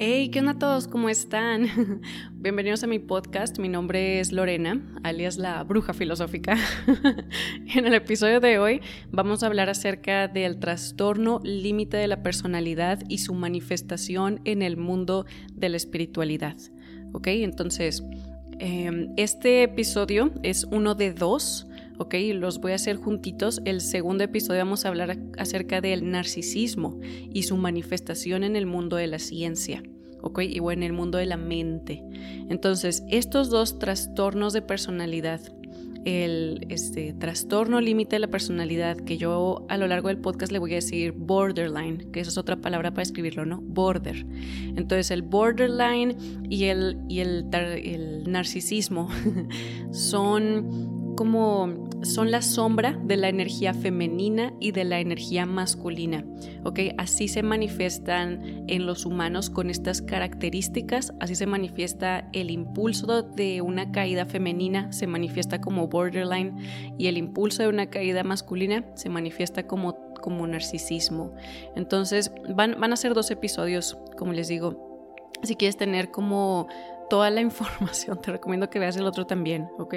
Hey, ¿qué onda a todos? ¿Cómo están? Bienvenidos a mi podcast. Mi nombre es Lorena, alias la bruja filosófica. en el episodio de hoy vamos a hablar acerca del trastorno límite de la personalidad y su manifestación en el mundo de la espiritualidad. ¿Ok? Entonces, em, este episodio es uno de dos ¿ok? Los voy a hacer juntitos. El segundo episodio vamos a hablar acerca del narcisismo y su manifestación en el mundo de la ciencia, ¿ok? Y en el mundo de la mente. Entonces, estos dos trastornos de personalidad, el este, trastorno límite de la personalidad, que yo a lo largo del podcast le voy a decir borderline, que esa es otra palabra para escribirlo, ¿no? Border. Entonces el borderline y el, y el, el narcisismo son como son la sombra de la energía femenina y de la energía masculina. ¿ok? Así se manifiestan en los humanos con estas características, así se manifiesta el impulso de una caída femenina, se manifiesta como borderline y el impulso de una caída masculina se manifiesta como, como narcisismo. Entonces van, van a ser dos episodios, como les digo. Si quieres tener como toda la información, te recomiendo que veas el otro también, ¿ok?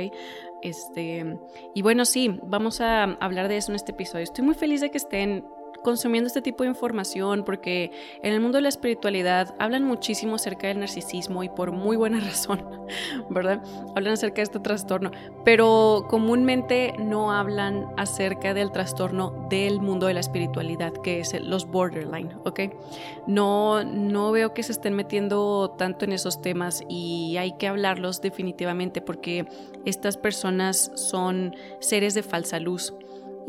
Este, y bueno, sí, vamos a hablar de eso en este episodio. Estoy muy feliz de que estén consumiendo este tipo de información porque en el mundo de la espiritualidad hablan muchísimo acerca del narcisismo y por muy buena razón, ¿verdad? Hablan acerca de este trastorno, pero comúnmente no hablan acerca del trastorno del mundo de la espiritualidad, que es los borderline, ¿ok? No, no veo que se estén metiendo tanto en esos temas y hay que hablarlos definitivamente porque estas personas son seres de falsa luz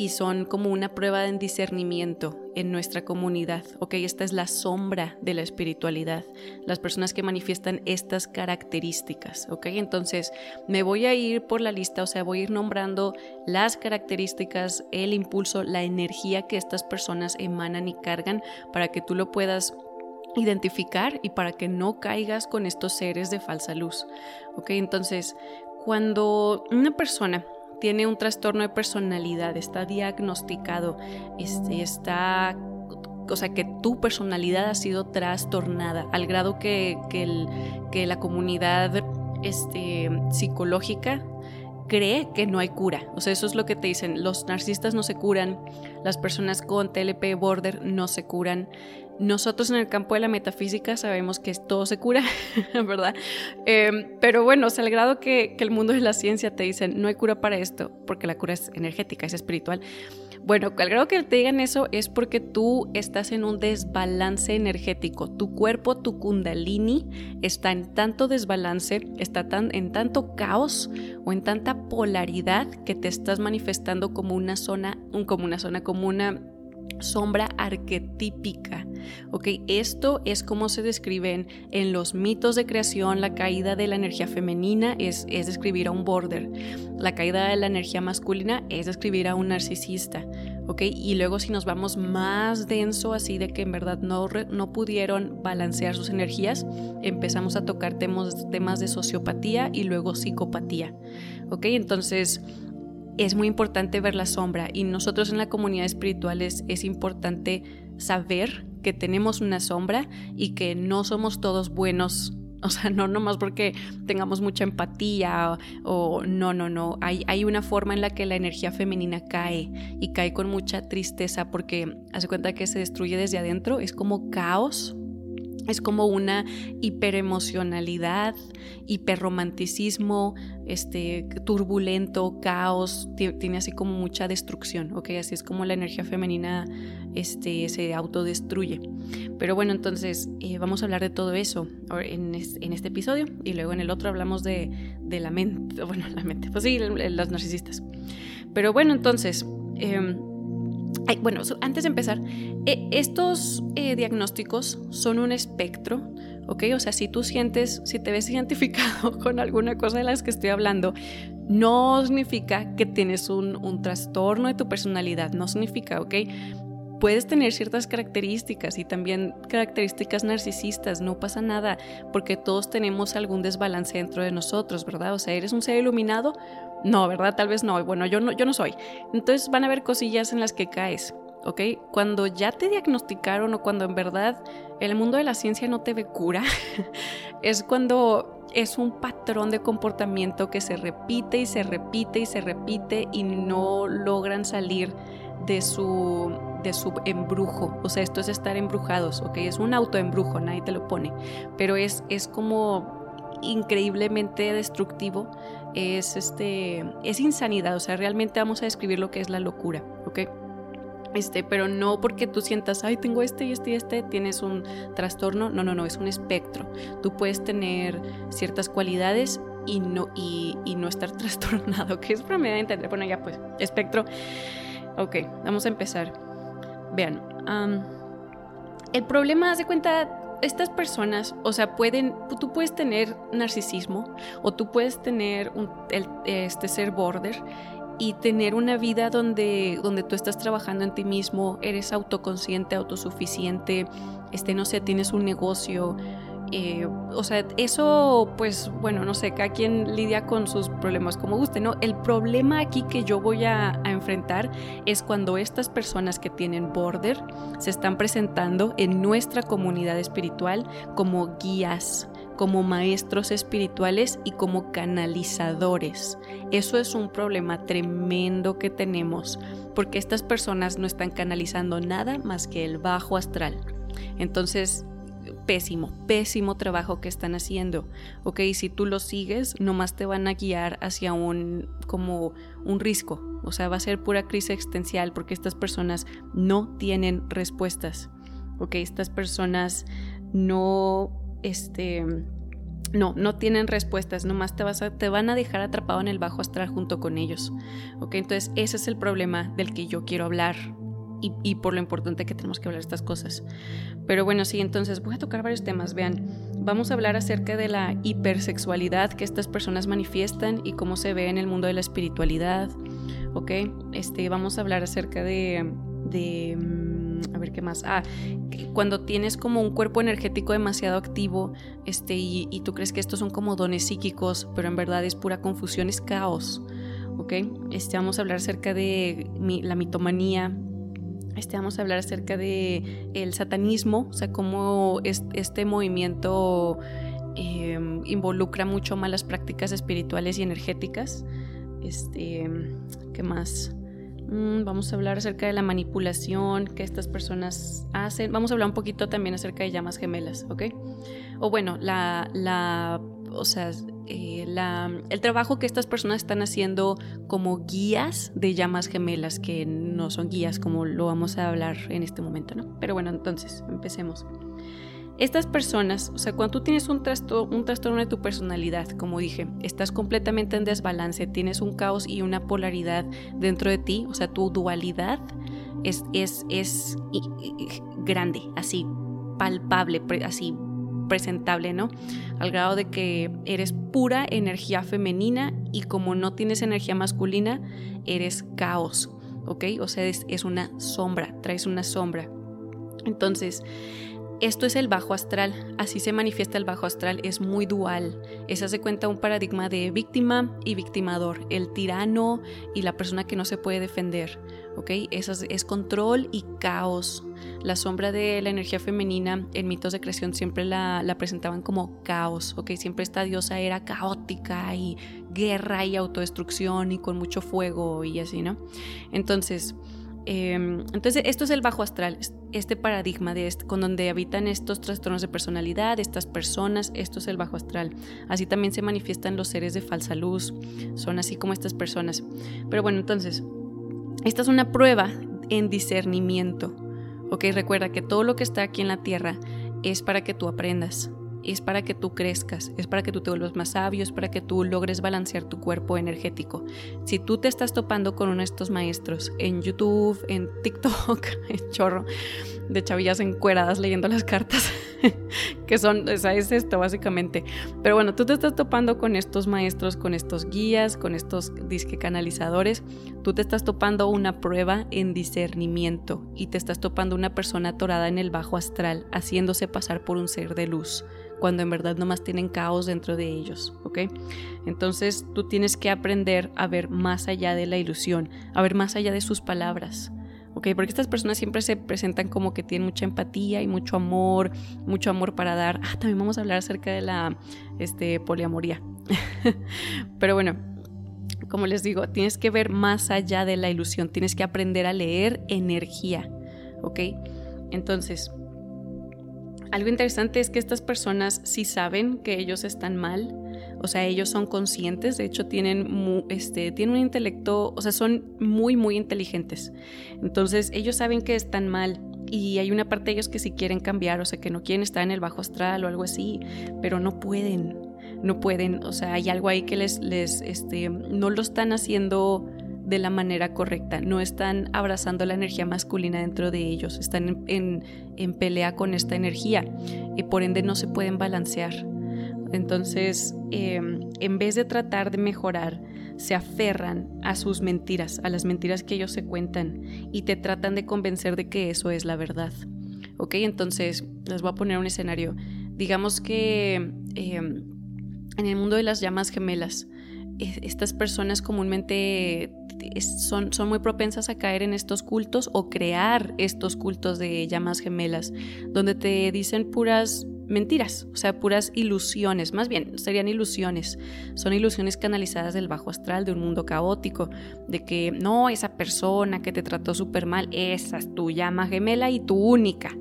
y son como una prueba de discernimiento en nuestra comunidad. Ok, esta es la sombra de la espiritualidad, las personas que manifiestan estas características. Ok, entonces me voy a ir por la lista, o sea, voy a ir nombrando las características, el impulso, la energía que estas personas emanan y cargan para que tú lo puedas identificar y para que no caigas con estos seres de falsa luz. Ok, entonces cuando una persona tiene un trastorno de personalidad, está diagnosticado, este, está o sea, que tu personalidad ha sido trastornada al grado que, que, la comunidad este, psicológica cree que no hay cura. O sea, eso es lo que te dicen. Los narcisistas no se curan, las personas con TLP border no se curan, nosotros en el campo de la metafísica sabemos que todo se cura, ¿verdad? Em, pero bueno, o sea, al grado que, que, el mundo de la ciencia te dicen, no hay cura para esto, porque la cura es energética, es espiritual. Bueno, grado que te digan eso es porque tú estás en un desbalance energético. Tu cuerpo, tu kundalini, está en tanto desbalance, está tan, en tanto caos o en tanta polaridad que te estás manifestando como una zona, como una zona, como una sombra arquetípica. ¿ok? Esto es como se describen en los mitos de creación, la caída de la energía femenina es, es describir a un border, la caída de la energía masculina es describir a un narcisista. ¿ok? Y luego si nos vamos más denso, así de que en verdad no, no pudieron balancear sus energías, empezamos a tocar temas, temas de sociopatía y luego psicopatía. ¿ok? Entonces es muy importante ver la sombra y nosotros en la comunidad espiritual es, importante saber que tenemos una sombra y que no somos todos buenos o sea, no nomás porque tengamos mucha empatía o, no, no, no. Hay, hay, una forma en la que la energía femenina cae y cae con mucha tristeza porque hace cuenta que se destruye desde adentro. Es como caos es como una hiperemocionalidad, hiperromanticismo, este, turbulento, caos, tiene así como mucha destrucción, ¿ok? Así es como la energía femenina este, se autodestruye. Pero bueno, entonces eh, vamos a hablar de todo eso en, este episodio y luego en el otro hablamos de, la mente, bueno, la mente, pues sí, los narcisistas. Pero bueno, entonces... Bueno, antes de empezar, eh, estos eh, diagnósticos son un espectro, ¿ok? O sea, si tú sientes, si te ves identificado con alguna cosa de las que estoy hablando, no significa que tienes un, un trastorno de tu personalidad, no significa, ¿ok? Puedes tener ciertas características y también características narcisistas, no pasa nada, porque todos tenemos algún desbalance dentro de nosotros, ¿verdad? O sea, eres un ser iluminado, no, ¿verdad? Tal vez no. Bueno, yo no, yo no soy. Entonces van a haber cosillas en las que caes. ¿ok? Cuando ya te diagnosticaron o cuando en verdad el mundo de la ciencia no te ve cura, es cuando es un patrón de comportamiento que se repite y se repite y se repite y no logran salir de su, de su embrujo. O sea, esto es estar embrujados, ¿ok? Es un autoembrujo, nadie te lo pone, pero es, es como increíblemente destructivo, es, este, es insanidad, o sea, realmente vamos a describir lo que es la locura, ¿ok? Este, pero no porque tú sientas, ay, tengo este y este y este, tienes un trastorno. No, no, no, es un espectro. Tú puedes tener ciertas cualidades y no, y, no estar trastornado, que es de entender. Bueno, ya pues, espectro. Ok, vamos a empezar. Vean, el problema, de cuenta, estas personas, o sea, pueden, tú puedes tener narcisismo o tú puedes tener un, este ser border y tener una vida donde, donde tú estás trabajando en ti mismo, eres autoconsciente, autosuficiente, este, no sé, tienes un negocio. Eh, o sea, eso, pues bueno, no sé, cada quien lidia con sus problemas como guste, ¿no? El problema aquí que yo voy a, a enfrentar es cuando estas personas que tienen border se están presentando en nuestra comunidad espiritual como guías, como maestros espirituales y como canalizadores. Eso es un problema tremendo que tenemos, porque estas personas no están canalizando nada más que el bajo astral. Entonces, pésimo, pésimo trabajo que están haciendo. Ok, si tú lo sigues, nomás te van a guiar hacia un como un risco. O sea, va a ser pura crisis existencial porque estas personas no tienen respuestas. Ok, estas personas no este, no, no tienen respuestas, nomás te, vas a, te van a dejar atrapado en el bajo astral junto con ellos. ¿Ok? Entonces ese es el problema del que yo quiero hablar y, y, por lo importante que tenemos que hablar estas cosas. Pero bueno, sí, entonces voy a tocar varios temas. Vean, vamos a hablar acerca de la hipersexualidad que estas personas manifiestan y cómo se ve en el mundo de la espiritualidad. ¿Ok? Este, vamos a hablar acerca de... de a ver qué más. Ah, cuando tienes como un cuerpo energético demasiado activo este, y, tú crees que estos son como dones psíquicos, pero en verdad es pura confusión, es caos. ¿Ok? Este, vamos a hablar acerca de la mitomanía. Este, vamos a hablar acerca de el satanismo, o sea, cómo este movimiento em, involucra mucho más las prácticas espirituales y energéticas. Este, ¿qué más? Mm, vamos a hablar acerca de la manipulación que estas personas hacen. Vamos a hablar un poquito también acerca de llamas gemelas, ¿ok? O bueno, la, la o sea, eh, la, el trabajo que estas personas están haciendo como guías de llamas gemelas, que no son guías como lo vamos a hablar en este momento, ¿no? Pero bueno, entonces, empecemos. Estas personas, o sea, cuando tú tienes un, trastorno de tu personalidad, como dije, estás completamente en desbalance, tienes un caos y una polaridad dentro de ti, o sea, tu dualidad es, es, es grande, así, palpable, así, presentable, ¿no? Al grado de que eres pura energía femenina y como no tienes energía masculina, eres caos, ¿ok? O sea, es, es una sombra, traes una sombra. Entonces, esto es el bajo astral, así se manifiesta el bajo astral, es muy dual. Es hace cuenta un paradigma de víctima y victimador, el tirano y la persona que no se puede defender. ¿ok? Eso es, control y caos. La sombra de la energía femenina en mitos de creación siempre la, la, presentaban como caos, ¿ok? Siempre esta diosa era caótica y guerra y autodestrucción y con mucho fuego y así, ¿no? Entonces, Em, entonces, esto es el bajo astral, este paradigma de este, con donde habitan estos trastornos de personalidad, estas personas, esto es el bajo astral. Así también se manifiestan los seres de falsa luz, son así como estas personas. Pero bueno, entonces, esta es una prueba en discernimiento. Ok, recuerda que todo lo que está aquí en la tierra es para que tú aprendas es para que tú crezcas, es para que tú te vuelvas más sabio, es para que tú logres balancear tu cuerpo energético. Si tú te estás topando con uno de estos maestros en YouTube, en TikTok, en chorro, de chavillas encueradas leyendo las cartas, que son, o es esto básicamente. Pero bueno, tú te estás topando con estos maestros, con estos guías, con estos disque canalizadores, tú te estás topando una prueba en discernimiento y te estás topando una persona atorada en el bajo astral, haciéndose pasar por un ser de luz cuando en verdad nomás tienen caos dentro de ellos, ¿ok? Entonces tú tienes que aprender a ver más allá de la ilusión, a ver más allá de sus palabras, ¿ok? Porque estas personas siempre se presentan como que tienen mucha empatía y mucho amor, mucho amor para dar. Ah, también vamos a hablar acerca de la este, poliamoría. Pero bueno, como les digo, tienes que ver más allá de la ilusión, tienes que aprender a leer energía, ¿ok? Entonces, algo interesante es que estas personas sí saben que ellos están mal, o sea, ellos son conscientes, de hecho tienen, este, tienen un intelecto, o sea, son muy, muy inteligentes. Entonces, ellos saben que están mal y hay una parte de ellos que sí quieren cambiar, o sea, que no quieren estar en el bajo astral o algo así, pero no pueden, no pueden, o sea, hay algo ahí que les, les, este, no lo están haciendo de la manera correcta, no están abrazando la energía masculina dentro de ellos, están en, pelea con esta energía y por ende no se pueden balancear. Entonces, em, en vez de tratar de mejorar, se aferran a sus mentiras, a las mentiras que ellos se cuentan y te tratan de convencer de que eso es la verdad. ¿Ok? Entonces, les voy a poner un escenario. Digamos que em, en el mundo de las llamas gemelas, estas personas comúnmente son, son muy propensas a caer en estos cultos o crear estos cultos de llamas gemelas, donde te dicen puras mentiras, o sea, puras ilusiones, más bien serían ilusiones, son ilusiones canalizadas del bajo astral, de un mundo caótico, de que no, esa persona que te trató súper mal, esa es tu llama gemela y tu única,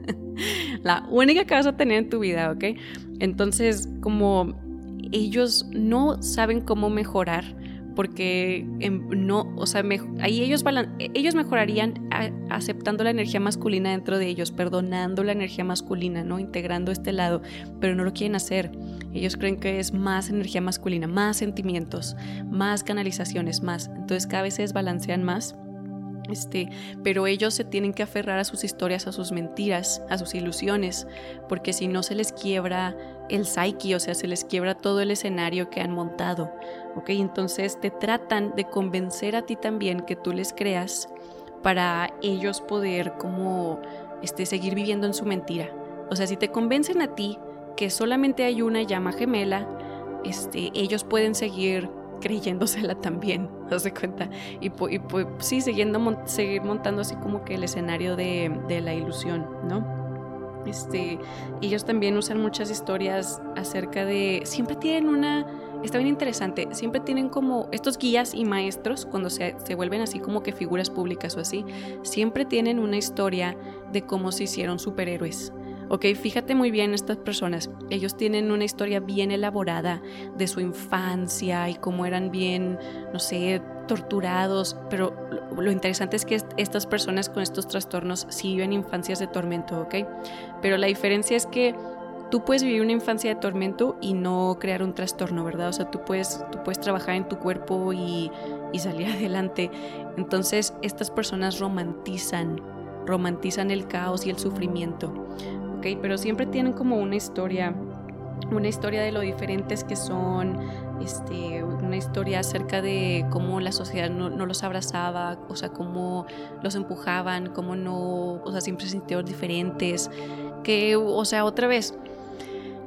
la única que vas a tener en tu vida, ¿ok? Entonces, como ellos no saben cómo mejorar, porque em, no, o sea, ahí ellos, ellos mejorarían aceptando la energía masculina dentro de ellos, perdonando la energía masculina, ¿no? Integrando este lado, pero no lo quieren hacer. Ellos creen que es más energía masculina, más sentimientos, más canalizaciones, más. Entonces cada vez se desbalancean más este, pero ellos se tienen que aferrar a sus historias, a sus mentiras, a sus ilusiones, porque si no se les quiebra el psyche, o sea, se les quiebra todo el escenario que han montado, ¿ok? Entonces te tratan de convencer a ti también que tú les creas para ellos poder como este, seguir viviendo en su mentira. O sea, si te convencen a ti que solamente hay una llama gemela, este, ellos pueden seguir creyéndosela también, ¿te cuenta? Y, pues sí, siguiendo, seguir montando así como que el escenario de la ilusión, ¿no? Este, ellos también usan muchas historias acerca de, siempre tienen una, está bien interesante, siempre tienen como estos guías y maestros, cuando se, se, vuelven así como que figuras públicas o así, siempre tienen una historia de cómo se hicieron superhéroes. Ok, fíjate muy bien estas personas. Ellos tienen una historia bien elaborada de su infancia y cómo eran bien, no sé, torturados, pero lo, interesante es que estas personas con estos trastornos sí viven infancias de tormento, ¿ok? Pero la diferencia es que tú puedes vivir una infancia de tormento y no crear un trastorno, ¿verdad? O sea, tú puedes, tú puedes trabajar en tu cuerpo y, y salir adelante. Entonces, estas personas romantizan, romantizan el caos y el sufrimiento. Pero siempre tienen como una historia, una historia de lo diferentes que son, este, una historia acerca de cómo la sociedad no, los abrazaba, o sea, cómo los empujaban, cómo no, o sea, siempre se sintieron diferentes, que, o sea, otra vez,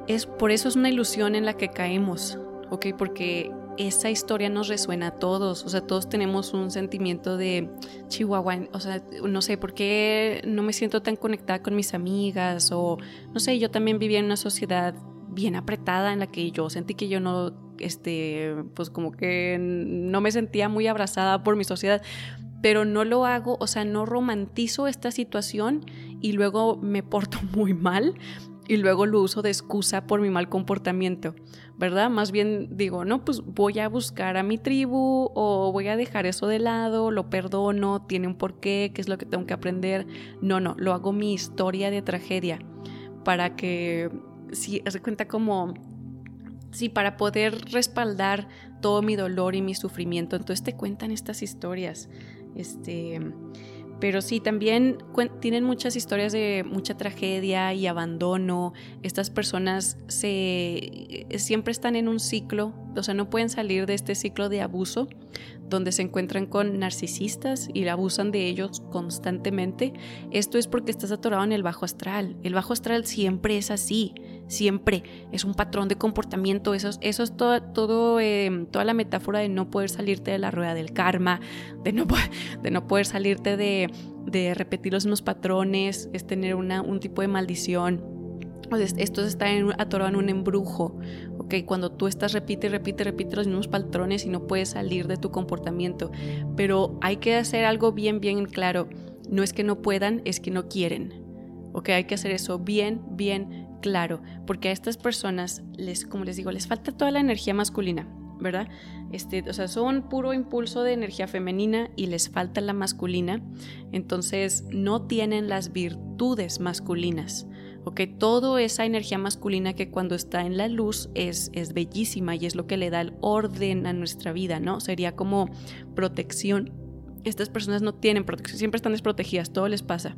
es por eso es una ilusión en la que caemos, ¿ok? Porque esa historia nos resuena a todos, o sea, todos tenemos un sentimiento de Chihuahua, o sea, no sé, ¿por qué no me siento tan conectada con mis amigas? O, no sé, yo también vivía en una sociedad bien apretada en la que yo sentí que yo no, este, pues como que no me sentía muy abrazada por mi sociedad, pero no lo hago, o sea, no romantizo esta situación y luego me porto muy mal y luego lo uso de excusa por mi mal comportamiento, ¿verdad? Más bien digo, no, pues voy a buscar a mi tribu o voy a dejar eso de lado, lo perdono, tiene un porqué, qué es lo que tengo que aprender. No, no, lo hago mi historia de tragedia para que, si se cuenta como, sí, para poder respaldar todo mi dolor y mi sufrimiento. Entonces te cuentan estas historias. Este pero sí, también tienen muchas historias de mucha tragedia y abandono. Estas personas se, eh, siempre están en un ciclo, o sea, no pueden salir de este ciclo de abuso, donde se encuentran con narcisistas y abusan de ellos constantemente. Esto es porque estás atorado en el bajo astral. El bajo astral siempre es así, siempre, es un patrón de comportamiento, eso, eso es todo, todo em, toda la metáfora de no poder salirte de la rueda del karma, de no, de no poder salirte de, repetir los mismos patrones, es tener un tipo de maldición esto está en, atorado en un embrujo, ¿ok? Cuando tú estás repite, repite, repite los mismos patrones y no puedes salir de tu comportamiento. Pero hay que hacer algo bien, bien claro. No es que no puedan, es que no quieren, ¿ok? Hay que hacer eso bien, bien claro. Porque a estas personas, les, como les digo, les falta toda la energía masculina, ¿verdad? Este, o sea, son puro impulso de energía femenina y les falta la masculina. Entonces, no tienen las virtudes masculinas. ¿ok? Toda esa energía masculina que cuando está en la luz es, es bellísima y es lo que le da el orden a nuestra vida, ¿no? Sería como protección. Estas personas no tienen protección, siempre están desprotegidas, todo les pasa.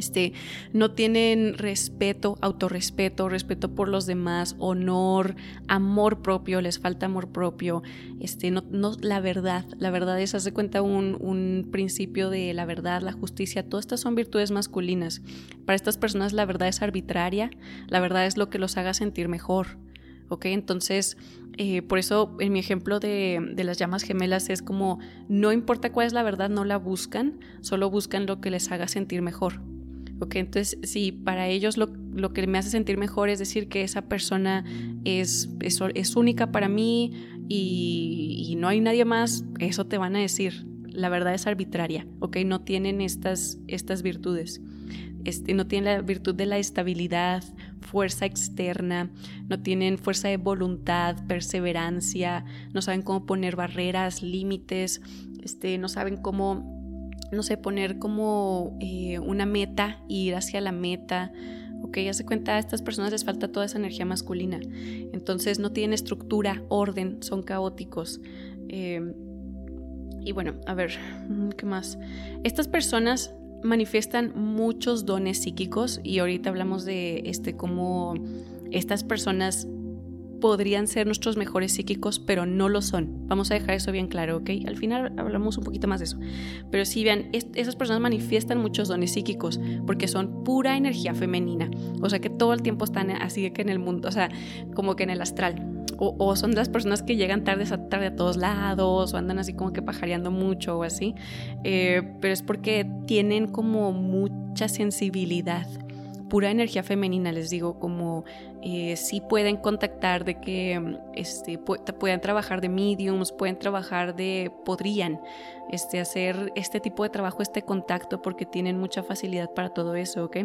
Este, no tienen respeto, autorrespeto, respeto por los demás, honor, amor propio, les falta amor propio, este, no, no, la verdad, la verdad es, hace cuenta un, principio de la verdad, la justicia, todas estas son virtudes masculinas. Para estas personas la verdad es arbitraria, la verdad es lo que los haga sentir mejor. Entonces, eh, por eso en mi ejemplo de, de, las llamas gemelas es como, no importa cuál es la verdad, no la buscan, solo buscan lo que les haga sentir mejor. ¿Ok? Entonces, si para ellos lo, que me hace sentir mejor es decir que esa persona es, es, única para mí y, no hay nadie más, eso te van a decir. La verdad es arbitraria, ¿ok? No tienen estas, estas virtudes. Este, no tienen la virtud de la estabilidad, fuerza externa, no tienen fuerza de voluntad, perseverancia, no saben cómo poner barreras, límites, este, no saben cómo no sé, poner como eh, una meta, ir hacia la meta. Ok, ya se cuenta, a estas personas les falta toda esa energía masculina. Entonces no tienen estructura, orden, son caóticos. Em, y bueno, a ver, mm, ¿qué más? Estas personas manifiestan muchos dones psíquicos y ahorita hablamos de este cómo estas personas podrían ser nuestros mejores psíquicos, pero no lo son. Vamos a dejar eso bien claro, ¿ok? Al final hablamos un poquito más de eso. Pero sí, vean, esas personas manifiestan muchos dones psíquicos porque son pura energía femenina. O sea que todo el tiempo están así que en el mundo, o sea, como que en el astral. O, son las personas que llegan tarde, tarde a todos lados o andan así como que pajareando mucho o así. Eh, pero es porque tienen como mucha sensibilidad pura energía femenina, les digo, como eh, si pueden contactar de que mm, este, puedan trabajar de mediums, pueden trabajar de, podrían este, hacer este tipo de trabajo, este contacto, porque tienen mucha facilidad para todo eso, ¿ok?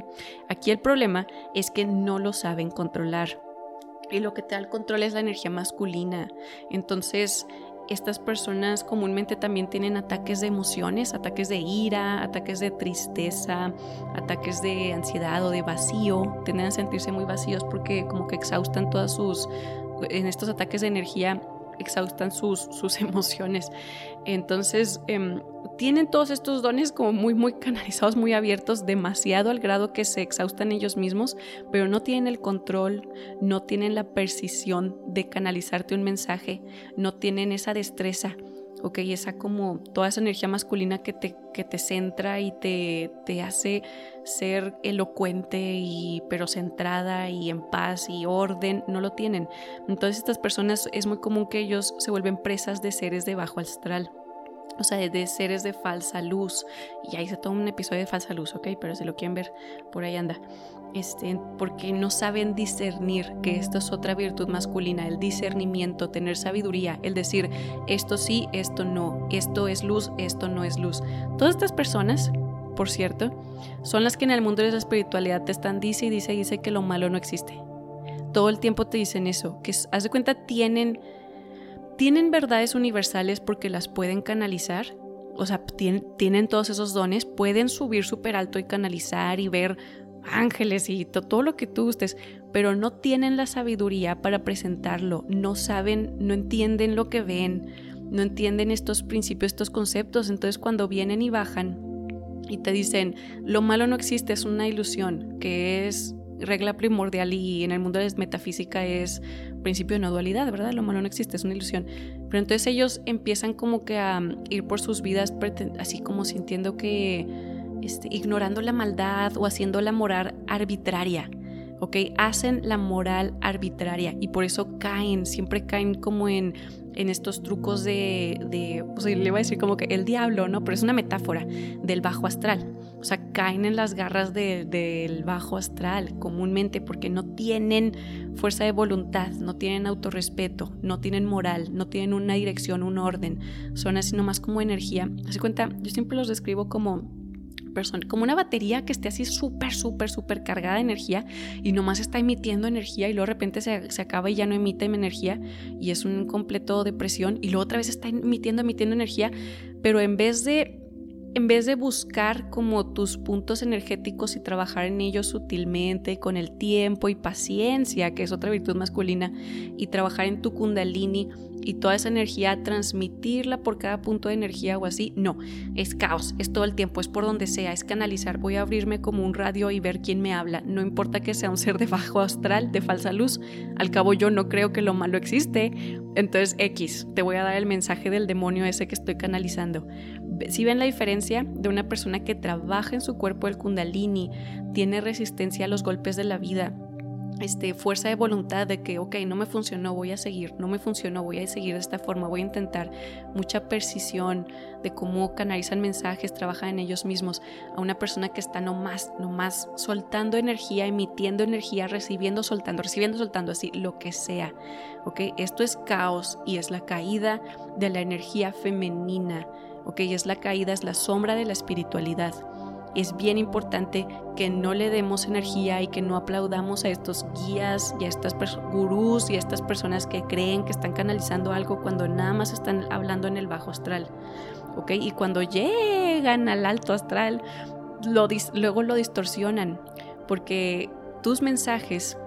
Aquí el problema es que no lo saben controlar. Y lo que te da el control es la energía masculina. Entonces, estas personas comúnmente también tienen ataques de emociones, ataques de ira, ataques de tristeza, ataques de ansiedad o de vacío. Tienden a sentirse muy vacíos porque como que exhaustan todas sus, en estos ataques de energía, exhaustan sus, sus emociones. Entonces, em, tienen todos estos dones como muy, muy canalizados, muy abiertos, demasiado al grado que se exhaustan ellos mismos, pero no tienen el control, no tienen la precisión de canalizarte un mensaje, no tienen esa destreza, ¿ok? Esa como toda esa energía masculina que te, que te centra y te, te hace ser elocuente y pero centrada y en paz y orden, no lo tienen. Entonces estas personas es muy común que ellos se vuelven presas de seres de bajo astral o sea, de seres de falsa luz. Y ahí se toma un episodio de falsa luz, ¿ok? Pero si lo quieren ver, por ahí anda. Este, porque no saben discernir que esto es otra virtud masculina, el discernimiento, tener sabiduría, el decir esto sí, esto no, esto es luz, esto no es luz. Todas estas personas, por cierto, son las que en el mundo de la espiritualidad te están dice y dice y dice que lo malo no existe. Todo el tiempo te dicen eso, que haz de cuenta tienen tienen verdades universales porque las pueden canalizar, o sea, tienen, todos esos dones, pueden subir súper alto y canalizar y ver ángeles y todo lo que tú gustes, pero no tienen la sabiduría para presentarlo, no saben, no entienden lo que ven, no entienden estos principios, estos conceptos, entonces cuando vienen y bajan y te dicen, lo malo no existe, es una ilusión, que es regla primordial y en el mundo de la metafísica es principio de no dualidad, ¿verdad? Lo malo no existe, es una ilusión. Pero entonces ellos empiezan como que a ir por sus vidas así como sintiendo que, este, ignorando la maldad o haciendo la moral arbitraria. ¿ok? Hacen la moral arbitraria y por eso caen, siempre caen como en, en estos trucos de, de le iba a decir como que el diablo, ¿no? Pero es una metáfora del bajo astral. O sea, caen en las garras del bajo astral comúnmente porque no tienen fuerza de voluntad, no tienen autorrespeto, no tienen moral, no tienen una dirección, un orden. Son así nomás como energía. Así cuenta, yo siempre los describo como como una batería que esté así súper, súper, súper cargada de energía y nomás está emitiendo energía y luego de repente se, se acaba y ya no emite energía y es un completo depresión y luego otra vez está emitiendo, emitiendo energía, pero en vez de en vez de buscar como tus puntos energéticos y trabajar en ellos sutilmente, con el tiempo y paciencia, que es otra virtud masculina, y trabajar en tu kundalini y toda esa energía, transmitirla por cada punto de energía o así, no, es caos, es todo el tiempo, es por donde sea, es canalizar, voy a abrirme como un radio y ver quién me habla, no importa que sea un ser de bajo astral, de falsa luz, al cabo yo no creo que lo malo existe, entonces X, te voy a dar el mensaje del demonio ese que estoy canalizando si ven la diferencia de una persona que trabaja en su cuerpo el kundalini, tiene resistencia a los golpes de la vida, este, fuerza de voluntad de que, ok, no me funcionó, voy a seguir, no me funcionó, voy a seguir de esta forma, voy a intentar, mucha precisión de cómo canalizan mensajes, trabajan en ellos mismos, a una persona que está nomás, nomás soltando energía, emitiendo energía, recibiendo, soltando, recibiendo, soltando, así, lo que sea, ok, esto es caos y es la caída de la energía femenina ¿ok? Es la caída, es la sombra de la espiritualidad. Es bien importante que no le demos energía y que no aplaudamos a estos guías y a estas gurús y a estas personas que creen que están canalizando algo cuando nada más están hablando en el bajo astral, ¿ok? Y cuando llegan al alto astral, luego lo distorsionan porque tus mensajes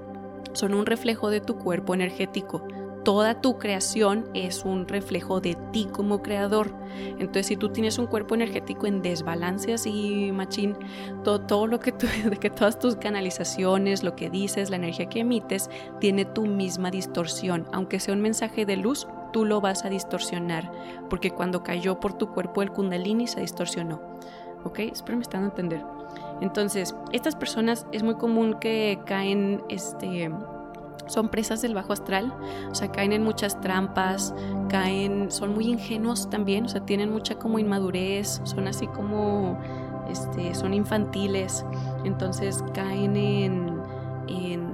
son un reflejo de tu cuerpo energético toda tu creación es un reflejo de ti como creador. Entonces, si tú tienes un cuerpo energético en desbalance así, machín, todo, todo lo que tú, de que todas tus canalizaciones, lo que dices, la energía que emites, tiene tu misma distorsión. Aunque sea un mensaje de luz, tú lo vas a distorsionar, porque cuando cayó por tu cuerpo el kundalini se distorsionó. ¿Ok? Espero me están a entender. Entonces, estas personas es muy común que caen, este, son presas del bajo astral, o sea, caen en muchas trampas, caen, son muy ingenuos también, o sea, tienen mucha como inmadurez, son así como, este, son infantiles, entonces caen en,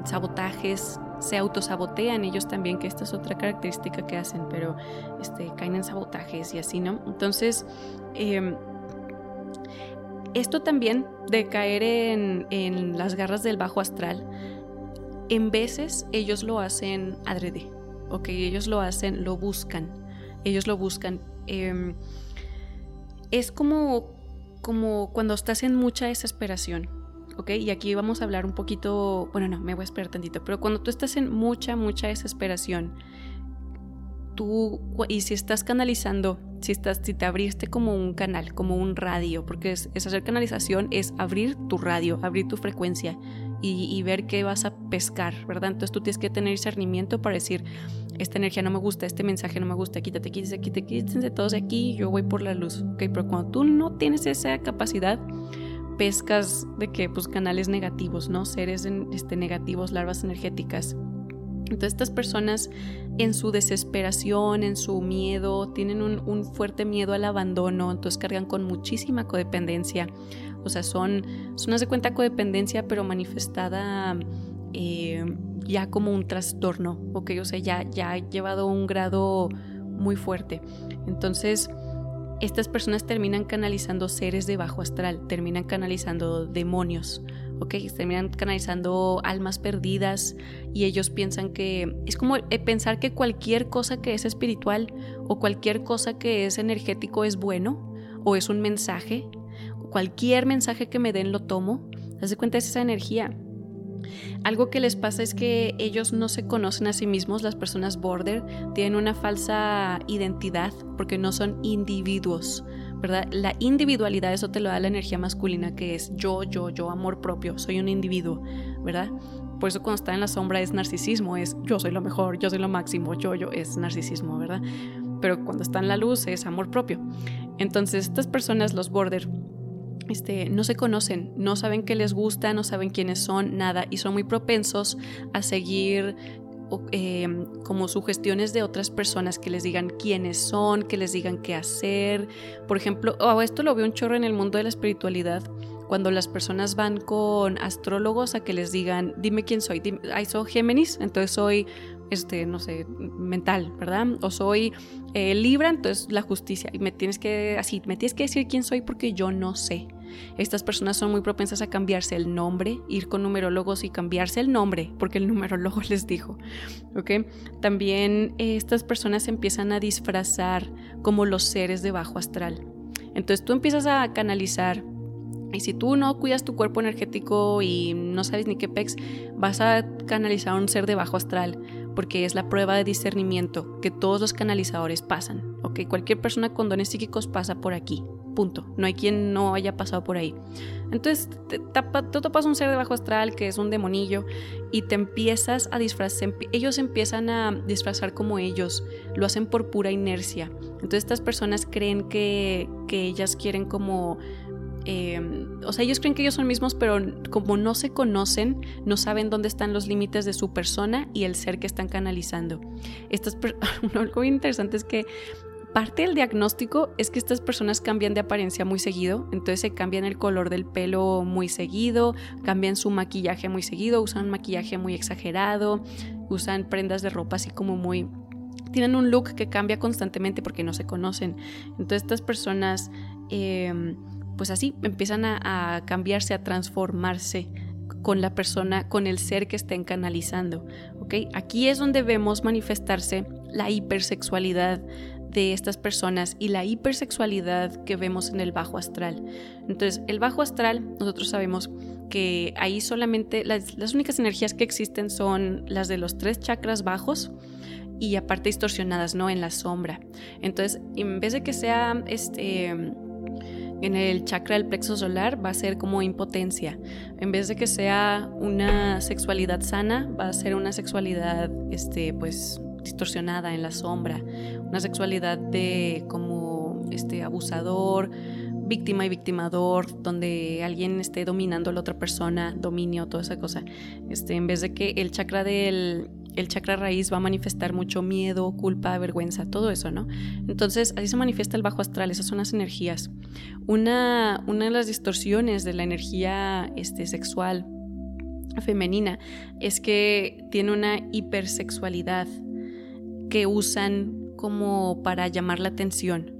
sabotajes, se autosabotean ellos también, que esta es otra característica que hacen, pero este, caen en sabotajes y así, ¿no? Entonces, em, esto también de caer en, en las garras del bajo astral, en veces ellos lo hacen adrede, ok, ellos lo hacen, lo buscan, ellos lo buscan. Em, es como, como cuando estás en mucha desesperación, ok, y aquí vamos a hablar un poquito, bueno, no, me voy a esperar tantito, pero cuando tú estás en mucha, mucha desesperación, tú, y si estás canalizando, si, estás, si te abriste como un canal, como un radio, porque es hacer canalización, es abrir tu radio, abrir tu frecuencia, y, ver qué vas a pescar, ¿verdad? Entonces tú tienes que tener discernimiento para decir, esta energía no me gusta, este mensaje no me gusta, quítate, quítate, quítate, quítense todos de aquí, yo voy por la luz, ¿ok? Pero cuando tú no tienes esa capacidad, pescas de que, pues, canales negativos, ¿no? Seres este, negativos, larvas energéticas. Entonces estas personas en su desesperación, en su miedo, tienen un, un, fuerte miedo al abandono, entonces cargan con muchísima codependencia o sea, son, son de cuenta codependencia, pero manifestada eh, ya como un trastorno, ¿ok? O sea, ya, ya ha llevado un grado muy fuerte. Entonces, estas personas terminan canalizando seres de bajo astral, terminan canalizando demonios, ¿ok? Terminan canalizando almas perdidas y ellos piensan que es como pensar que cualquier cosa que es espiritual o cualquier cosa que es energético es bueno o es un mensaje cualquier mensaje que me den lo tomo. Haz de cuenta es esa energía. Algo que les pasa es que ellos no se conocen a sí mismos, las personas border tienen una falsa identidad porque no son individuos, ¿verdad? La individualidad, eso te lo da la energía masculina que es yo, yo, yo, amor propio, soy un individuo, ¿verdad? Por eso cuando está en la sombra es narcisismo, es yo soy lo mejor, yo soy lo máximo, yo, yo, es narcisismo, ¿verdad? Pero cuando está en la luz es amor propio. Entonces estas personas, los border, este, no se conocen, no saben qué les gusta, no saben quiénes son, nada, y son muy propensos a seguir eh, como sugestiones de otras personas que les digan quiénes son, que les digan qué hacer. Por ejemplo, esto lo veo un chorro en el mundo de la espiritualidad, cuando las personas van con astrólogos a que les digan, dime quién soy, soy Géminis, entonces soy este, no sé, mental, ¿verdad? O soy eh, Libra, entonces la justicia. Y me tienes que, así, me tienes que decir quién soy porque yo no sé. Estas personas son muy propensas a cambiarse el nombre, ir con numerólogos y cambiarse el nombre, porque el numerólogo les dijo, ¿ok? También eh, estas personas empiezan a disfrazar como los seres de bajo astral. Entonces tú empiezas a canalizar y si tú no cuidas tu cuerpo energético y no sabes ni qué pex, vas a canalizar un ser de bajo astral, porque es la prueba de discernimiento que todos los canalizadores pasan. ¿ok? Cualquier persona con dones psíquicos pasa por aquí. Punto. No hay quien no haya pasado por ahí. Entonces, te, te, topas un ser de bajo astral que es un demonillo y te empiezas a disfrazar. Ellos empiezan a disfrazar como ellos. Lo hacen por pura inercia. Entonces, estas personas creen que, que ellas quieren como Em, o sea, ellos creen que ellos son mismos, pero como no se conocen, no saben dónde están los límites de su persona y el ser que están canalizando. Estas algo interesante es que parte del diagnóstico es que estas personas cambian de apariencia muy seguido, entonces se cambian el color del pelo muy seguido, cambian su maquillaje muy seguido, usan maquillaje muy exagerado, usan prendas de ropa así como muy tienen un look que cambia constantemente porque no se conocen. Entonces estas personas eh, pues así empiezan a, cambiarse, a transformarse con la persona, con el ser que estén canalizando. ¿ok? Aquí es donde vemos manifestarse la hipersexualidad de estas personas y la hipersexualidad que vemos en el bajo astral. Entonces, el bajo astral, nosotros sabemos que ahí solamente las, las únicas energías que existen son las de los tres chakras bajos y aparte distorsionadas, ¿no? En la sombra. Entonces, en vez de que sea este en el chakra del plexo solar va a ser como impotencia. En vez de que sea una sexualidad sana, va a ser una sexualidad este, pues, distorsionada en la sombra. Una sexualidad de como este, abusador, víctima y victimador, donde alguien esté dominando a la otra persona, dominio, toda esa cosa. Este, en vez de que el chakra del el chakra raíz va a manifestar mucho miedo, culpa, vergüenza, todo eso, ¿no? Entonces, así se manifiesta el bajo astral, esas son las energías. Una, una de las distorsiones de la energía este, sexual femenina es que tiene una hipersexualidad que usan como para llamar la atención.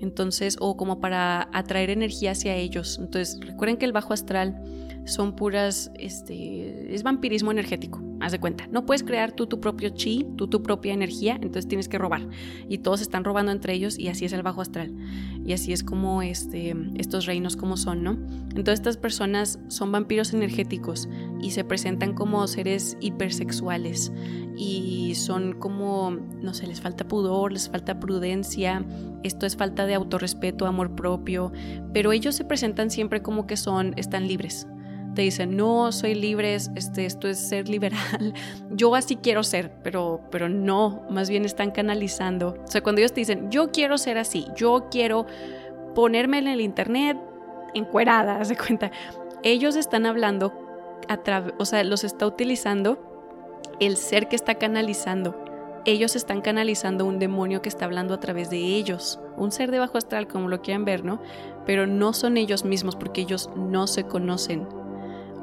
Entonces, o como para atraer energía hacia ellos. Entonces, recuerden que el bajo astral son puras, este, es vampirismo energético, haz de cuenta. No puedes crear tú tu propio chi, tú tu propia energía, entonces tienes que robar. Y todos están robando entre ellos y así es el bajo astral. Y así es como este, estos reinos como son, ¿no? Entonces estas personas son vampiros energéticos y se presentan como seres hipersexuales y son como, no sé, les falta pudor, les falta prudencia, esto es falta de autorrespeto, amor propio, pero ellos se presentan siempre como que son, están libres te dicen, no, soy libre, este, esto es ser liberal, yo así quiero ser, pero, pero no, más bien están canalizando. O sea, cuando ellos te dicen, yo quiero ser así, yo quiero ponerme en el internet encuerada, se cuenta, ellos están hablando, a o sea, los está utilizando el ser que está canalizando. Ellos están canalizando un demonio que está hablando a través de ellos, un ser de bajo astral, como lo quieran ver, ¿no? Pero no son ellos mismos porque ellos no se conocen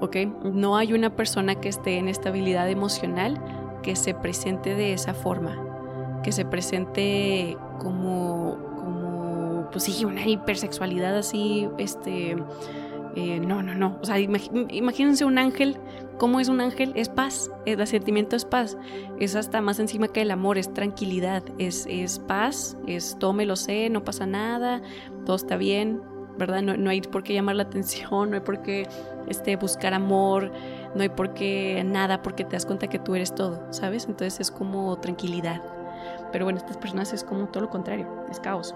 ¿ok? No hay una persona que esté en estabilidad emocional que se presente de esa forma, que se presente como, como pues sí, una hipersexualidad así, este, eh, no, no, no, o sea, imagínense un ángel, ¿cómo es un ángel? Es paz, el sentimiento es paz, es hasta más encima que el amor, es tranquilidad, es, es paz, es todo me lo sé, no pasa nada, todo está bien, ¿verdad? No, no, hay por qué llamar la atención, no hay por qué este, buscar amor, no hay por qué nada, porque te das cuenta que tú eres todo, ¿sabes? Entonces es como tranquilidad. Pero bueno, estas personas es como todo lo contrario, es caos.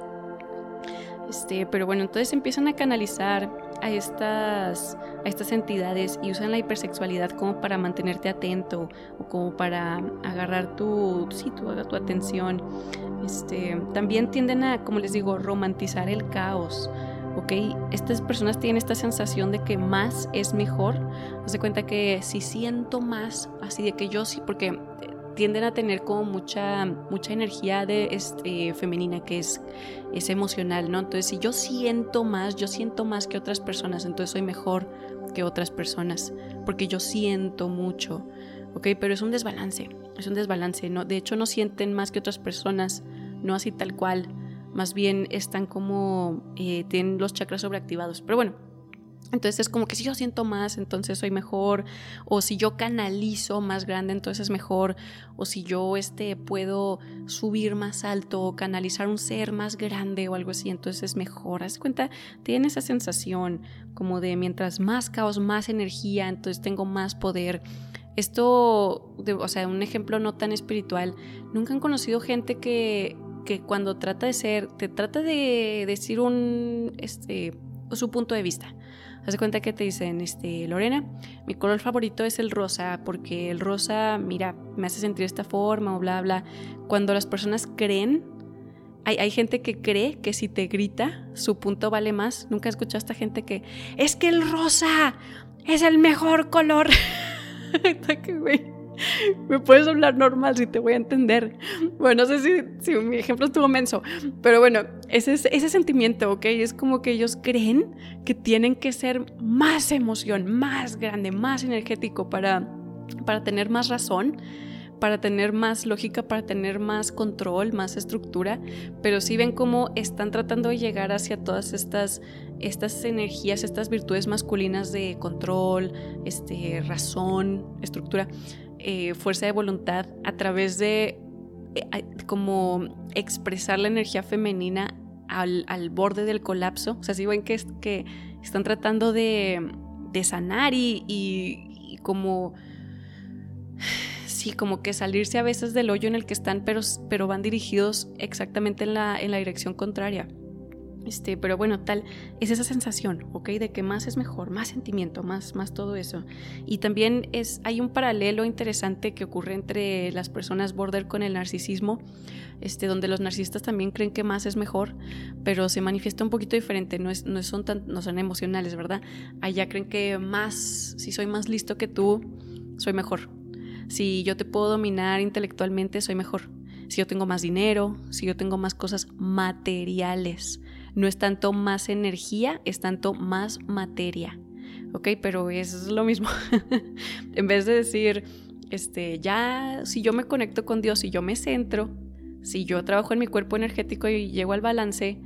Este, pero bueno, entonces empiezan a canalizar a estas, a estas entidades y usan la hipersexualidad como para mantenerte atento o como para agarrar tu, sí, tu, tu atención. Este, también tienden a, como les digo, romantizar el caos ¿ok? Estas personas tienen esta sensación de que más es mejor. De cuenta que si siento más, así de que yo sí, porque eh, tienden a tener como mucha, mucha energía de, este, femenina que es, es emocional, ¿no? Entonces, si yo siento más, yo siento más que otras personas, entonces soy mejor que otras personas, porque yo siento mucho, ¿ok? Pero es un desbalance, es un desbalance, ¿no? De hecho, no sienten más que otras personas, no así tal cual más bien están como, eh, tienen los chakras sobreactivados. Pero bueno, entonces es como que si yo siento más, entonces soy mejor, o si yo canalizo más grande, entonces es mejor, o si yo este, puedo subir más alto, o canalizar un ser más grande o algo así, entonces es mejor. Haz cuenta, tienen esa sensación como de mientras más caos, más energía, entonces tengo más poder. Esto, o sea, un ejemplo no tan espiritual, nunca han conocido gente que que cuando trata de ser, te trata de decir un, este, su punto de vista. Haz de cuenta que te dicen, este, Lorena, mi color favorito es el rosa, porque el rosa, mira, me hace sentir esta forma o bla, bla. Cuando las personas creen, hay, hay gente que cree que si te grita, su punto vale más. Nunca he escuchado a esta gente que, es que el rosa es el mejor color. güey me puedes hablar normal si te voy a entender. Bueno, no sé si, si mi ejemplo estuvo menso, pero bueno, ese, ese sentimiento, ¿ok? Es como que ellos creen que tienen que ser más emoción, más grande, más energético para, para tener más razón para tener más lógica, para tener más control, más estructura, pero sí ven cómo están tratando de llegar hacia todas estas, estas energías, estas virtudes masculinas de control, este, razón, estructura, eh, fuerza de voluntad a través de eh, como expresar la energía femenina al, borde del colapso. O sea, si ven que, que están tratando de, sanar y, como... Sí, como que salirse a veces del hoyo en el que están, pero, pero van dirigidos exactamente en la, en la dirección contraria. Este, pero bueno, tal, es esa sensación, ¿ok? De que más es mejor, más sentimiento, más, más todo eso. Y también es, hay un paralelo interesante que ocurre entre las personas border con el narcisismo, este, donde los narcisistas también creen que más es mejor, pero se manifiesta un poquito diferente, no, es, no, son, tan, no son emocionales, ¿verdad? Allá creen que más, si soy más listo que tú, soy mejor. Si yo te puedo dominar intelectualmente, soy mejor. Si yo tengo más dinero, si yo tengo más cosas materiales no es tanto más energía, es tanto más materia. ¿Ok? Pero es lo mismo. en vez de decir, este, ya, si yo me conecto con Dios, si yo me centro, si yo trabajo en mi cuerpo energético y llego al balance,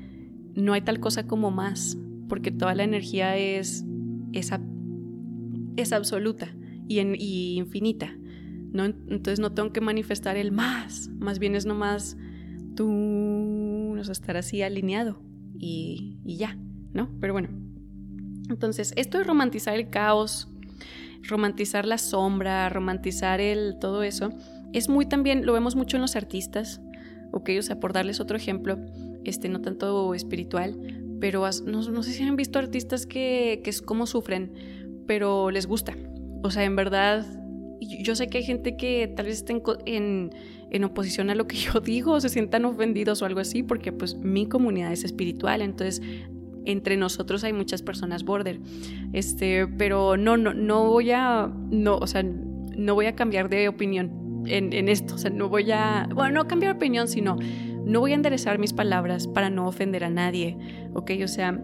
no hay tal cosa como más, porque toda la energía es, es, es absoluta y, en, y infinita. ¿no? Entonces no tengo que manifestar el más, más bien es nomás tú, nos estar así alineado y, ya, ¿no? Pero bueno, entonces esto es romantizar el caos, romantizar la sombra, romantizar el todo eso, es muy también, lo vemos mucho en los artistas, o sea, por darles otro ejemplo, este, no tanto espiritual, pero no, sé si han visto artistas que, que es como sufren, pero les gusta. O sea, en verdad, yo sé que hay gente que tal vez esté en, en oposición a lo que yo digo, se sientan ofendidos o algo así, porque pues mi comunidad es espiritual, entonces entre nosotros hay muchas personas border. Este, pero no, no, no voy a, no, o sea, no voy a cambiar de opinión en, en esto, o sea, no voy a, bueno, no cambiar opinión, sino no voy a enderezar mis palabras para no ofender a nadie, ¿ok? O sea,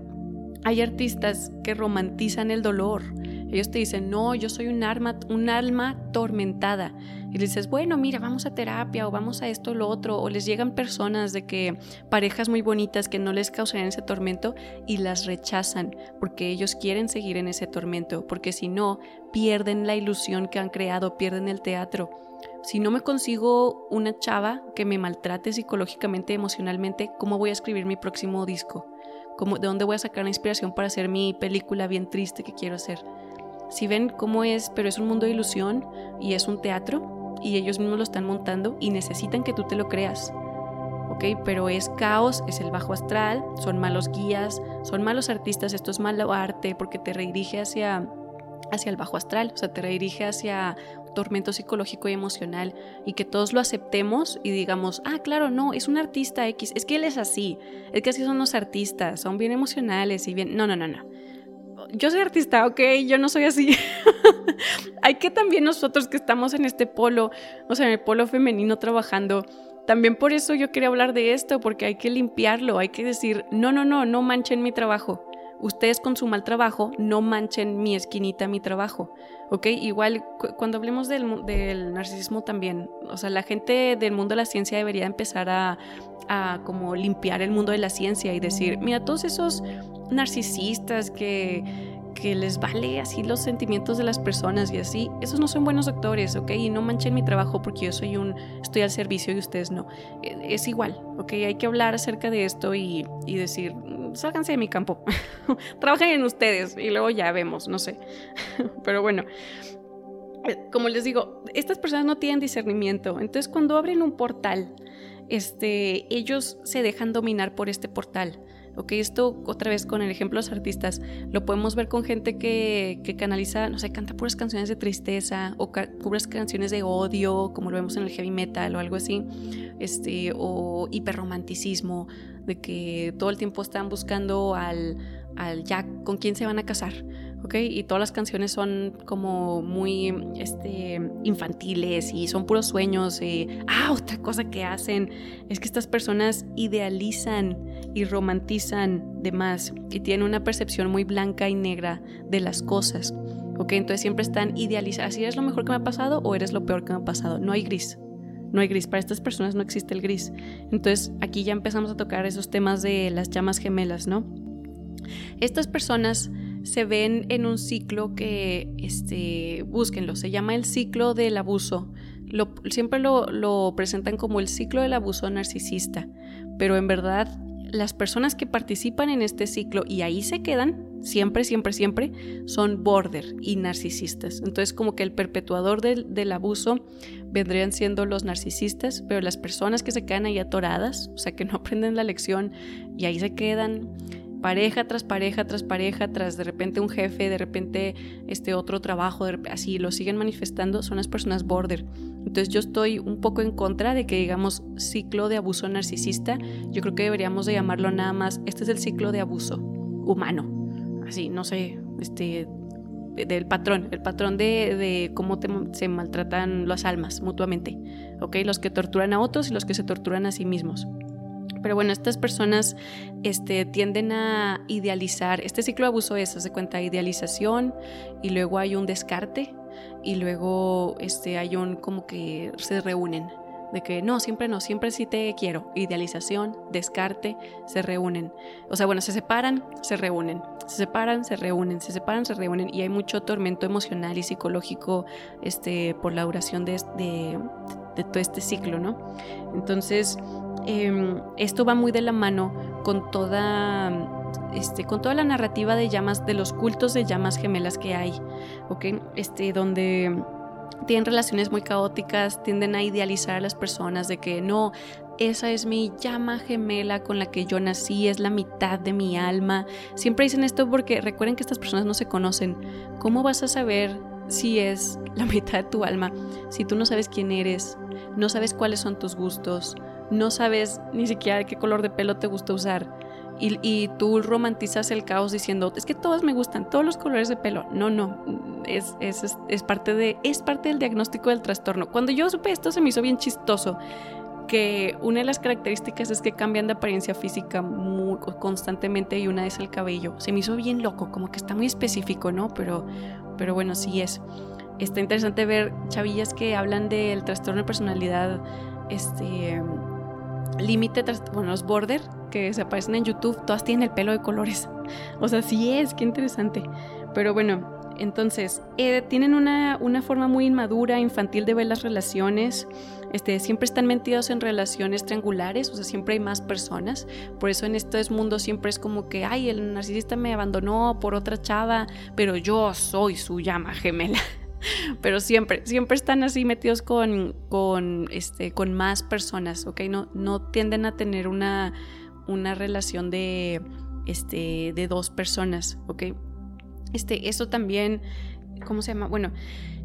hay artistas que romantizan el dolor. Ellos te dicen, no, yo soy un, un alma tormentada. Y dices, bueno, mira, vamos a terapia o vamos a esto o lo otro. O les llegan personas de que parejas muy bonitas que no les causarían ese tormento y las rechazan porque ellos quieren seguir en ese tormento. Porque si no, pierden la ilusión que han creado, pierden el teatro. Si no me consigo una chava que me maltrate psicológicamente, emocionalmente, ¿cómo voy a escribir mi próximo disco? ¿De dónde voy a sacar la inspiración para hacer mi película bien triste que quiero hacer? Si ven cómo es, pero es un mundo de ilusión y es un teatro y ellos mismos lo están montando y necesitan que tú te lo creas. ¿Ok? Pero es caos, es el bajo astral, son malos guías, son malos artistas, esto es malo arte porque te redirige hacia, hacia el bajo astral, o sea, te redirige hacia tormento psicológico y emocional y que todos lo aceptemos y digamos, ah, claro, no, es un artista X, es que él es así, es que así son los artistas, son bien emocionales y bien, no, no, no, no. Yo soy artista, ok, yo no soy así. Hay que también nosotros que estamos en este polo, o sea, en el polo femenino trabajando, también por eso yo quería hablar de esto, porque hay que limpiarlo, hay que decir, no, no, no, no manchen mi trabajo ustedes con su mal trabajo no manchen mi esquinita, mi trabajo, ¿ok? Igual cuando hablemos del, del, narcisismo también, o sea, la gente del mundo de la ciencia debería empezar a, a como limpiar el mundo de la ciencia y decir, mira, todos esos narcisistas que que les vale así los sentimientos de las personas y así, esos no son buenos doctores, ¿ok? Y no manchen mi trabajo porque yo soy un, estoy al servicio y ustedes no. E, es igual, ¿ok? Hay que hablar acerca de esto y, y decir, sálganse de mi campo, trabajen en ustedes y luego ya vemos, no sé. Pero bueno, eh, como les digo, estas personas no tienen discernimiento, entonces cuando abren un portal, este, ellos se dejan dominar por este portal. Ok, esto otra vez con el ejemplo de los artistas, lo podemos ver con gente que, que canaliza, no sé, canta puras canciones de tristeza o puras canciones de odio, como lo vemos en el heavy metal o algo así, este, o hiperromanticismo, de que todo el tiempo están buscando al, al ya con quién se van a casar ¿ok? Y todas las canciones son como muy este, infantiles y son puros sueños. Y, ah, otra cosa que hacen es que estas personas idealizan y romantizan de más y tienen una percepción muy blanca y negra de las cosas. ¿Ok? Entonces siempre están idealizadas. ¿Si eres lo mejor que me ha pasado o eres lo peor que me ha pasado? No hay gris. No hay gris. Para estas personas no existe el gris. Entonces aquí ya empezamos a tocar esos temas de las llamas gemelas, ¿no? Estas personas se ven en un ciclo que, este, búsquenlo, se llama el ciclo del abuso. siempre lo, lo presentan como el ciclo del abuso narcisista, pero en verdad las personas que participan en este ciclo y ahí se quedan, siempre, siempre, siempre, son border y narcisistas. Entonces como que el perpetuador del, del, abuso vendrían siendo los narcisistas, pero las personas que se quedan ahí atoradas, o sea, que no aprenden la lección y ahí se quedan, pareja tras pareja tras pareja, tras de repente un jefe, de repente este otro trabajo, así lo siguen manifestando, son las personas border. Entonces yo estoy un poco en contra de que digamos ciclo de abuso narcisista. Yo creo que deberíamos de llamarlo nada más, este es el ciclo de abuso humano. Así, no sé, este del patrón, el patrón de, cómo se maltratan las almas mutuamente, ¿ok? Los que torturan a otros y los que se torturan a sí mismos. Pero bueno, estas personas este, tienden a idealizar, este ciclo de abuso es, se cuenta, idealización y luego hay un descarte y luego este, hay un como que se reúnen, de que no, siempre no, siempre sí te quiero, idealización, descarte, se reúnen. O sea, bueno, se separan, se reúnen, se separan, se reúnen, se separan, se reúnen y hay mucho tormento emocional y psicológico este, por la duración de, todo este ciclo, ¿no? Entonces, Em, esto va muy de la mano con toda, este, con toda la narrativa de llamas, de los cultos de llamas gemelas que hay, ¿ok? Este, donde tienen relaciones muy caóticas, tienden a idealizar a las personas de que no, esa es mi llama gemela con la que yo nací, es la mitad de mi alma. Siempre dicen esto porque recuerden que estas personas no se conocen. ¿Cómo vas a saber si es la mitad de tu alma si tú no sabes quién eres, no sabes cuáles son tus gustos, no sabes ni siquiera qué color de pelo te gusta usar. Y, tú romantizas el caos diciendo, es que todos me gustan, todos los colores de pelo. No, no, es, es, es, parte de, es parte del diagnóstico del trastorno. Cuando yo supe esto se me hizo bien chistoso, que una de las características es que cambian de apariencia física muy constantemente y una es el cabello. Se me hizo bien loco, como que está muy específico, ¿no? Pero, pero bueno, sí es. Está interesante ver chavillas que hablan del trastorno de personalidad, este límite, bueno, los border que se aparecen en YouTube, todas tienen el pelo de colores. O sea, sí es, qué interesante. Pero bueno, entonces, eh, tienen una, una, forma muy inmadura, infantil de ver las relaciones. Este, siempre están metidos en relaciones triangulares, o sea, siempre hay más personas. Por eso en estos mundos siempre es como que, ay, el narcisista me abandonó por otra chava, pero yo soy su llama gemela. pero siempre, siempre están así metidos con, con, este, con más personas, ¿ok? No, no tienden a tener una, una relación de, este, de dos personas, ¿ok? Este, eso también ¿cómo se llama? Bueno,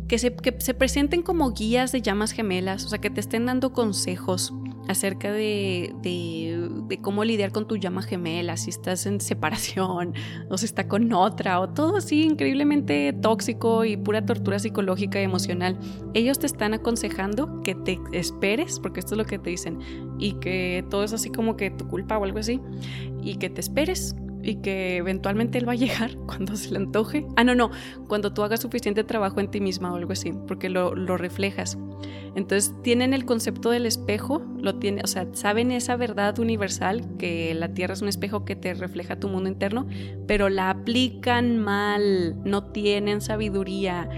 que se, que se presenten como guías de llamas gemelas, o sea, que te estén dando consejos acerca de, de, cómo lidiar con tu llama gemela, si estás en separación o si está con otra o todo así increíblemente tóxico y pura tortura psicológica y emocional. Ellos te están aconsejando que te esperes, porque esto es lo que te dicen, y que todo es así como que tu culpa o algo así, y que te esperes y que eventualmente él va a llegar cuando se le antoje. Ah, no, no, cuando tú hagas suficiente trabajo en ti misma o algo así, porque lo, lo reflejas. Entonces tienen el concepto del espejo, lo tiene, o sea, saben esa verdad universal que la Tierra es un espejo que te refleja tu mundo interno, pero la aplican mal, no tienen sabiduría,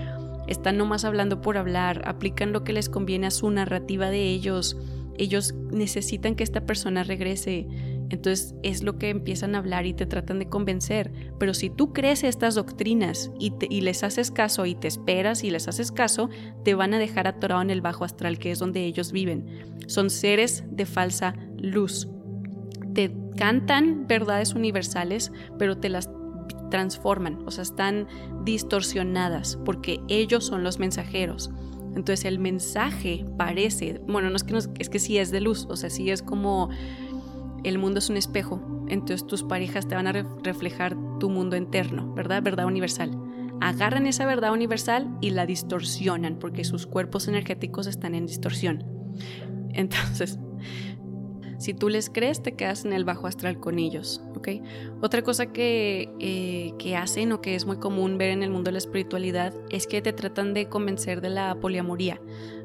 están nomás hablando por hablar, aplican lo que les conviene a su narrativa de ellos. Ellos necesitan que esta persona regrese entonces es lo que empiezan a hablar y te tratan de convencer. Pero si tú crees estas doctrinas y, les haces caso y te esperas y les haces caso, te van a dejar atorado en el bajo astral, que es donde ellos viven. Son seres de falsa luz. Te cantan verdades universales, pero te las transforman, o sea, están distorsionadas porque ellos son los mensajeros. Entonces el mensaje parece, bueno, no es que, no, es que sí es de luz, o sea, sí es como el mundo es un espejo, entonces tus parejas te van a reflejar tu mundo interno, ¿verdad? Verdad universal. Agarran esa verdad universal y la distorsionan porque sus cuerpos energéticos están en distorsión. Entonces, si tú les crees, te quedas en el bajo astral con ellos, ¿ok? Otra cosa que, eh, que hacen o que es muy común ver en el mundo de la espiritualidad es que te tratan de convencer de la poliamoría,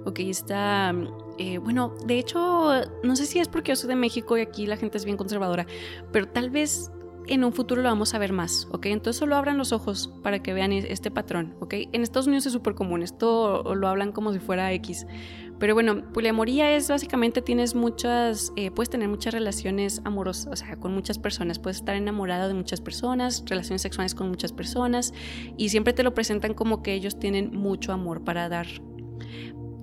¿ok? Está, eh, bueno, de hecho, no sé si es porque yo soy de México y aquí la gente es bien conservadora, pero tal vez en un futuro lo vamos a ver más, ¿ok? Entonces solo abran los ojos para que vean este patrón, ¿ok? En Estados Unidos es súper común, esto lo hablan como si fuera X, pero bueno, poliamoría es básicamente tienes muchas, eh, puedes tener muchas relaciones amorosas, o sea, con muchas personas, puedes estar enamorado de muchas personas, relaciones sexuales con muchas personas y siempre te lo presentan como que ellos tienen mucho amor para dar.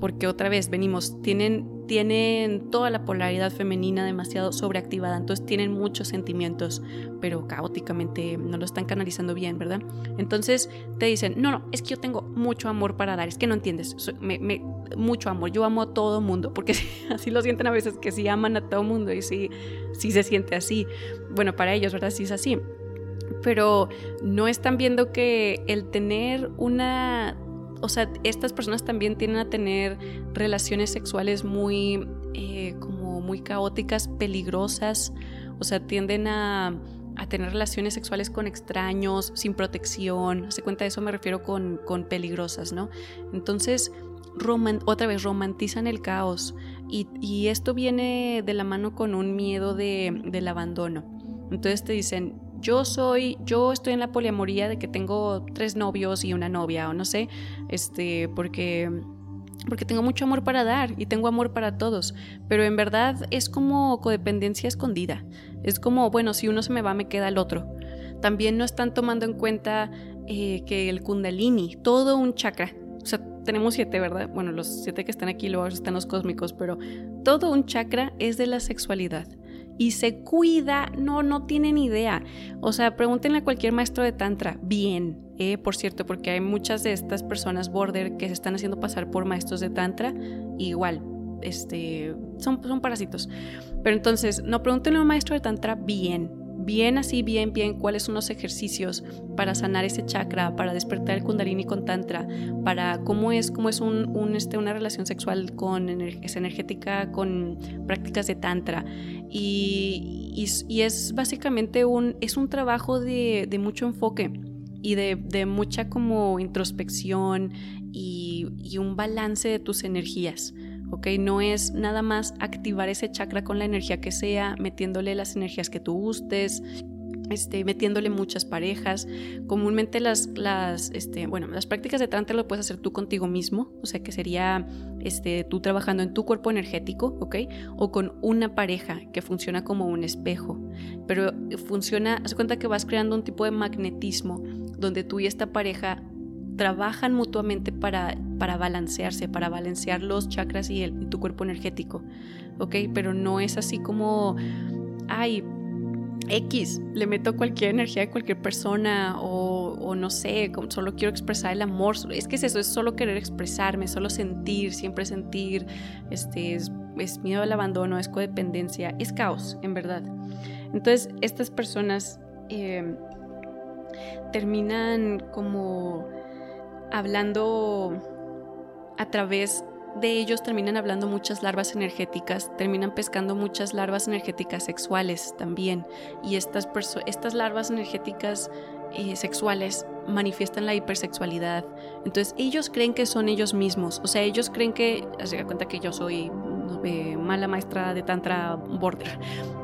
Porque otra vez venimos, tienen tienen toda la polaridad femenina demasiado sobreactivada, entonces tienen muchos sentimientos, pero caóticamente no lo están canalizando bien, ¿verdad? Entonces te dicen, no, no, es que yo tengo mucho amor para dar, es que no entiendes, mucho amor, yo amo a todo mundo, porque así lo sienten a veces, que sí aman a todo mundo y sí, sí se siente así. Bueno, para ellos, ¿verdad? Sí es así. Pero no están viendo que el tener una o sea, estas personas también tienden a tener relaciones sexuales muy, eh, como muy caóticas, peligrosas, o sea, tienden a, tener relaciones sexuales con extraños, sin protección, se cuenta de eso me refiero con, peligrosas, ¿no? Entonces, otra vez, romantizan el caos y, esto viene de la mano con un miedo del abandono. Entonces te dicen, yo soy, yo estoy en la poliamoría de que tengo tres novios y una novia, o no sé, este, porque porque tengo mucho amor para dar y tengo amor para todos, pero en verdad es como codependencia escondida. Es como, bueno, si uno se me va, me queda el otro. También no están tomando en cuenta eh, que el kundalini, todo un chakra, o sea, tenemos siete, ¿verdad? Bueno, los siete que están aquí luego están los cósmicos, pero todo un chakra es de la sexualidad y se cuida, no, no tienen idea. O sea, pregúntenle a cualquier maestro de Tantra, bien, eh, por cierto, porque hay muchas de estas personas border que se están haciendo pasar por maestros de Tantra, igual, este, son, son parásitos. Pero entonces, no pregúntenle a un maestro de Tantra bien, bien así, bien, bien, cuáles son los ejercicios para sanar ese chakra, para despertar el kundalini con tantra, para cómo es, cómo es un, este, una relación sexual con es energética, con prácticas de tantra. Y, y, es básicamente un, es un trabajo de, de mucho enfoque y de, de, mucha como introspección y, y un balance de tus energías. ¿Ok? No es nada más activar ese chakra con la energía que sea, metiéndole las energías que tú gustes, este, metiéndole muchas parejas. Comúnmente las, las, este, bueno, las prácticas de tantra lo puedes hacer tú contigo mismo, o sea que sería este, tú trabajando en tu cuerpo energético, ¿ok? O con una pareja que funciona como un espejo, pero funciona, haz cuenta que vas creando un tipo de magnetismo donde tú y esta pareja trabajan mutuamente para, para balancearse, para balancear los chakras y, tu cuerpo energético, ¿ok? Pero no es así como, ay, X, le meto cualquier energía de cualquier persona o, no sé, solo quiero expresar el amor. Es que es eso, es solo querer expresarme, solo sentir, siempre sentir, este, es, miedo al abandono, es codependencia, es caos, en verdad. Entonces, estas personas em, terminan como hablando a través de ellos terminan hablando muchas larvas energéticas, terminan pescando muchas larvas energéticas sexuales también. Y estas, estas larvas energéticas eh, sexuales manifiestan la hipersexualidad. Entonces ellos creen que son ellos mismos. O sea, ellos creen que, se da cuenta que yo soy mala maestra de tantra border.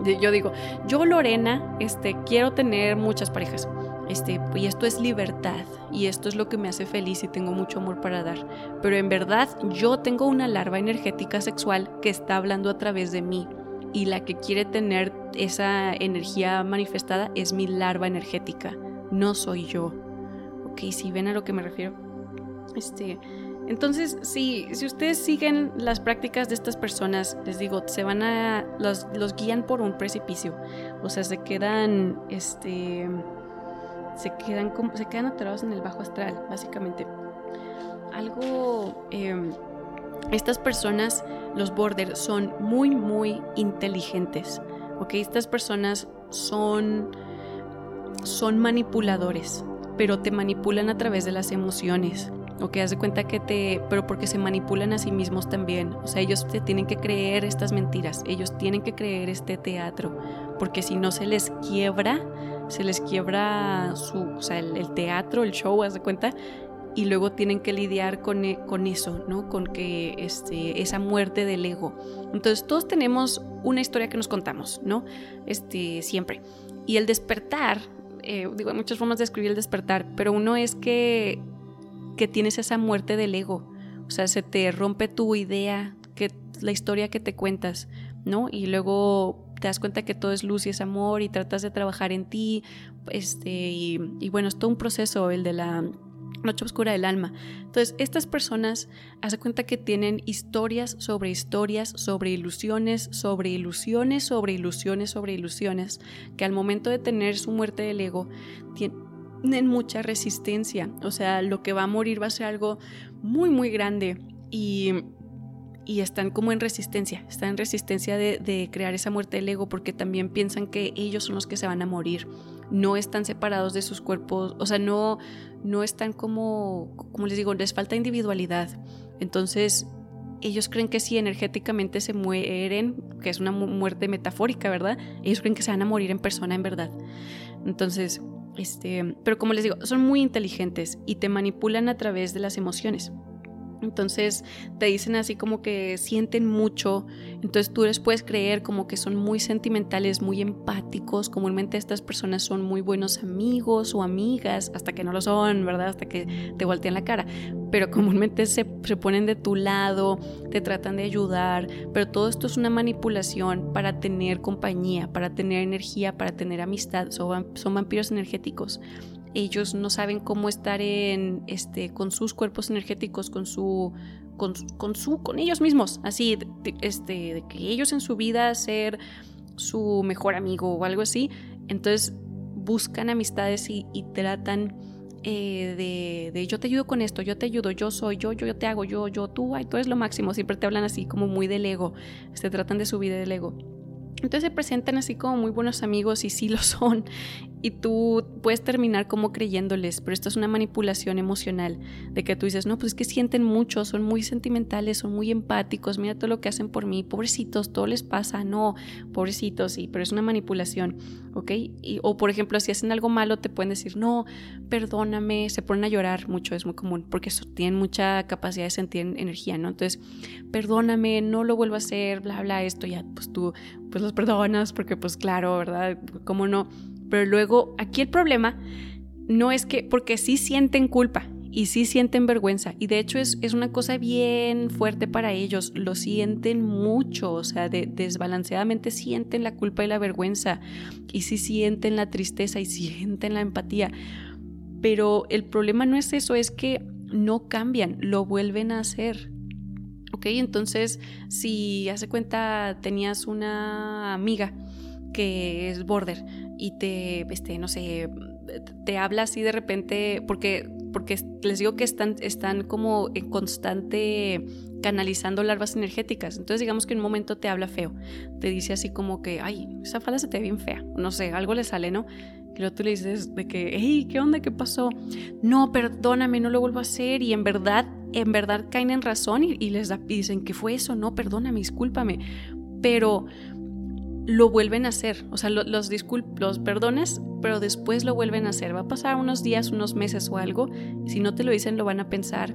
Yo digo, yo Lorena, este, quiero tener muchas parejas. Este, y esto es libertad y esto es lo que me hace feliz y tengo mucho amor para dar. Pero en verdad yo tengo una larva energética sexual que está hablando a través de mí y la que quiere tener esa energía manifestada es mi larva energética, no soy yo. Ok, si ven a lo que me refiero. Este, entonces, si, si ustedes siguen las prácticas de estas personas, les digo, se van a, los, los guían por un precipicio. O sea, se quedan, este, se quedan, como, se quedan atorados en el bajo astral, básicamente. Algo, em, estas personas, los border, son muy, muy inteligentes, ¿ok? Estas personas son, son manipuladores, pero te manipulan a través de las emociones. Ok, haz de cuenta que te, pero porque se manipulan a sí mismos también. O sea, ellos te tienen que creer estas mentiras, ellos tienen que creer este teatro, porque si no se les quiebra, se les quiebra su, o sea, el, teatro, el show, haz de cuenta, y luego tienen que lidiar con, e, con eso, ¿no? Con que este, esa muerte del ego. Entonces todos tenemos una historia que nos contamos, ¿no? Este, siempre. Y el despertar, eh, digo, hay muchas formas de escribir el despertar, pero uno es que, que tienes esa muerte del ego. O sea, se te rompe tu idea, que la historia que te cuentas, ¿no? Y luego te das cuenta que todo es luz y es amor y tratas de trabajar en ti, este, y, bueno, es todo un proceso el de la noche oscura del alma. Entonces, estas personas hacen cuenta que tienen historias sobre historias, sobre ilusiones, sobre ilusiones, sobre ilusiones, sobre ilusiones, que al momento de tener su muerte del ego, tienen mucha resistencia. O sea, lo que va a morir va a ser algo muy, muy grande. Y y están como en resistencia, están en resistencia de, crear esa muerte del ego porque también piensan que ellos son los que se van a morir, no están separados de sus cuerpos, o sea, no, no están como, como les digo, les falta individualidad. Entonces, ellos creen que si energéticamente se mueren, que es una muerte metafórica, ¿verdad? Ellos creen que se van a morir en persona, en verdad. Entonces, este, pero como les digo, son muy inteligentes y te manipulan a través de las emociones. Entonces te dicen así como que sienten mucho, entonces tú les puedes creer como que son muy sentimentales, muy empáticos, comúnmente estas personas son muy buenos amigos o amigas, hasta que no lo son, ¿verdad? Hasta que te voltean la cara, pero comúnmente se, ponen de tu lado, te tratan de ayudar, pero todo esto es una manipulación para tener compañía, para tener energía, para tener amistad, son vampiros energéticos ellos no saben cómo estar en este con sus cuerpos energéticos con su con, su con ellos mismos así este de que ellos en su vida ser su mejor amigo o algo así entonces buscan amistades y, tratan eh, de, de, yo te ayudo con esto, yo te ayudo, yo soy, yo, yo, yo te hago, yo, yo, tú, ay, tú eres lo máximo. Siempre te hablan así como muy del ego, se tratan de subir del ego. Entonces se presentan así como muy buenos amigos y sí lo son. Y tú puedes terminar como creyéndoles, pero esto es una manipulación emocional de que tú dices, no, pues es que sienten mucho, son muy sentimentales, son muy empáticos, mira todo lo que hacen por mí, pobrecitos, todo les pasa, no, pobrecitos, sí, pero es una manipulación, ¿ok? o por ejemplo, si hacen algo malo, te pueden decir, no, perdóname, se ponen a llorar mucho, es muy común, porque tienen mucha capacidad de sentir energía, ¿no? Entonces, perdóname, no lo vuelvo a hacer, bla, bla, esto, ya, pues tú pues los perdonas porque pues claro, ¿verdad? ¿Cómo no? Pero luego aquí el problema no es que, porque sí sienten culpa y sí sienten vergüenza y de hecho es, es una cosa bien fuerte para ellos, lo sienten mucho, o sea, desbalanceadamente sienten la culpa y la vergüenza y sí sienten la tristeza y sienten la empatía. Pero el problema no es eso, es que no cambian, lo vuelven a hacer. ¿ok? Entonces, si hace cuenta tenías una amiga que es border y te, este, no sé, te habla así de repente, porque, porque les digo que están, están como en constante canalizando larvas energéticas. Entonces digamos que en un momento te habla feo, te dice así como que, ay, esa falda se te ve bien fea, no sé, algo le sale, ¿no? Y luego tú le dices de que, hey, ¿qué onda? ¿Qué pasó? No, perdóname, no lo vuelvo a hacer. Y en verdad, en verdad caen en razón y, les dicen, ¿qué fue eso? No, perdóname, discúlpame. Pero lo vuelven a hacer. O sea, los, los perdones, pero después lo vuelven a hacer. Va a pasar unos días, unos meses o algo. Si no te lo dicen, lo van a pensar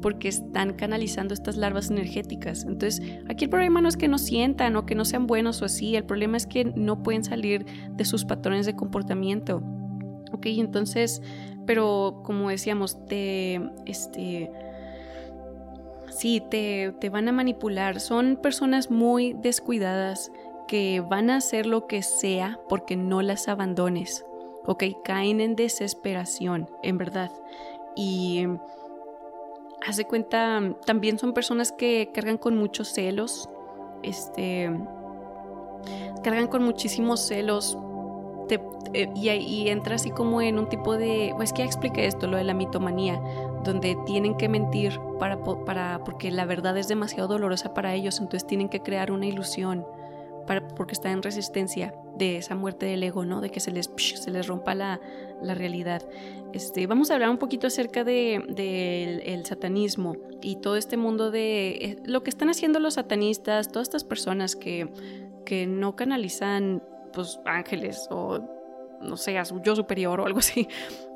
porque están canalizando estas larvas energéticas. Entonces, aquí el problema no es que no sientan o que no sean buenos o así, el problema es que no pueden salir de sus patrones de comportamiento. Ok, entonces, pero como decíamos, te, este, sí, te, te van a manipular. Son personas muy descuidadas que van a hacer lo que sea porque no las abandones. Ok, caen en desesperación, en verdad. Y hace cuenta, también son personas que cargan con muchos celos, este, cargan con muchísimos celos. y, y, entra así como en un tipo de, pues que explique esto, lo de la mitomanía, donde tienen que mentir para, para, porque la verdad es demasiado dolorosa para ellos, entonces tienen que crear una ilusión porque está en resistencia de esa muerte del ego, ¿no? De que se les, se les rompa la, la realidad. Este, vamos a hablar un poquito acerca del de, el satanismo y todo este mundo de eh, lo que están haciendo los satanistas, todas estas personas que, que no canalizan pues ángeles o no sé, a su yo superior o algo así.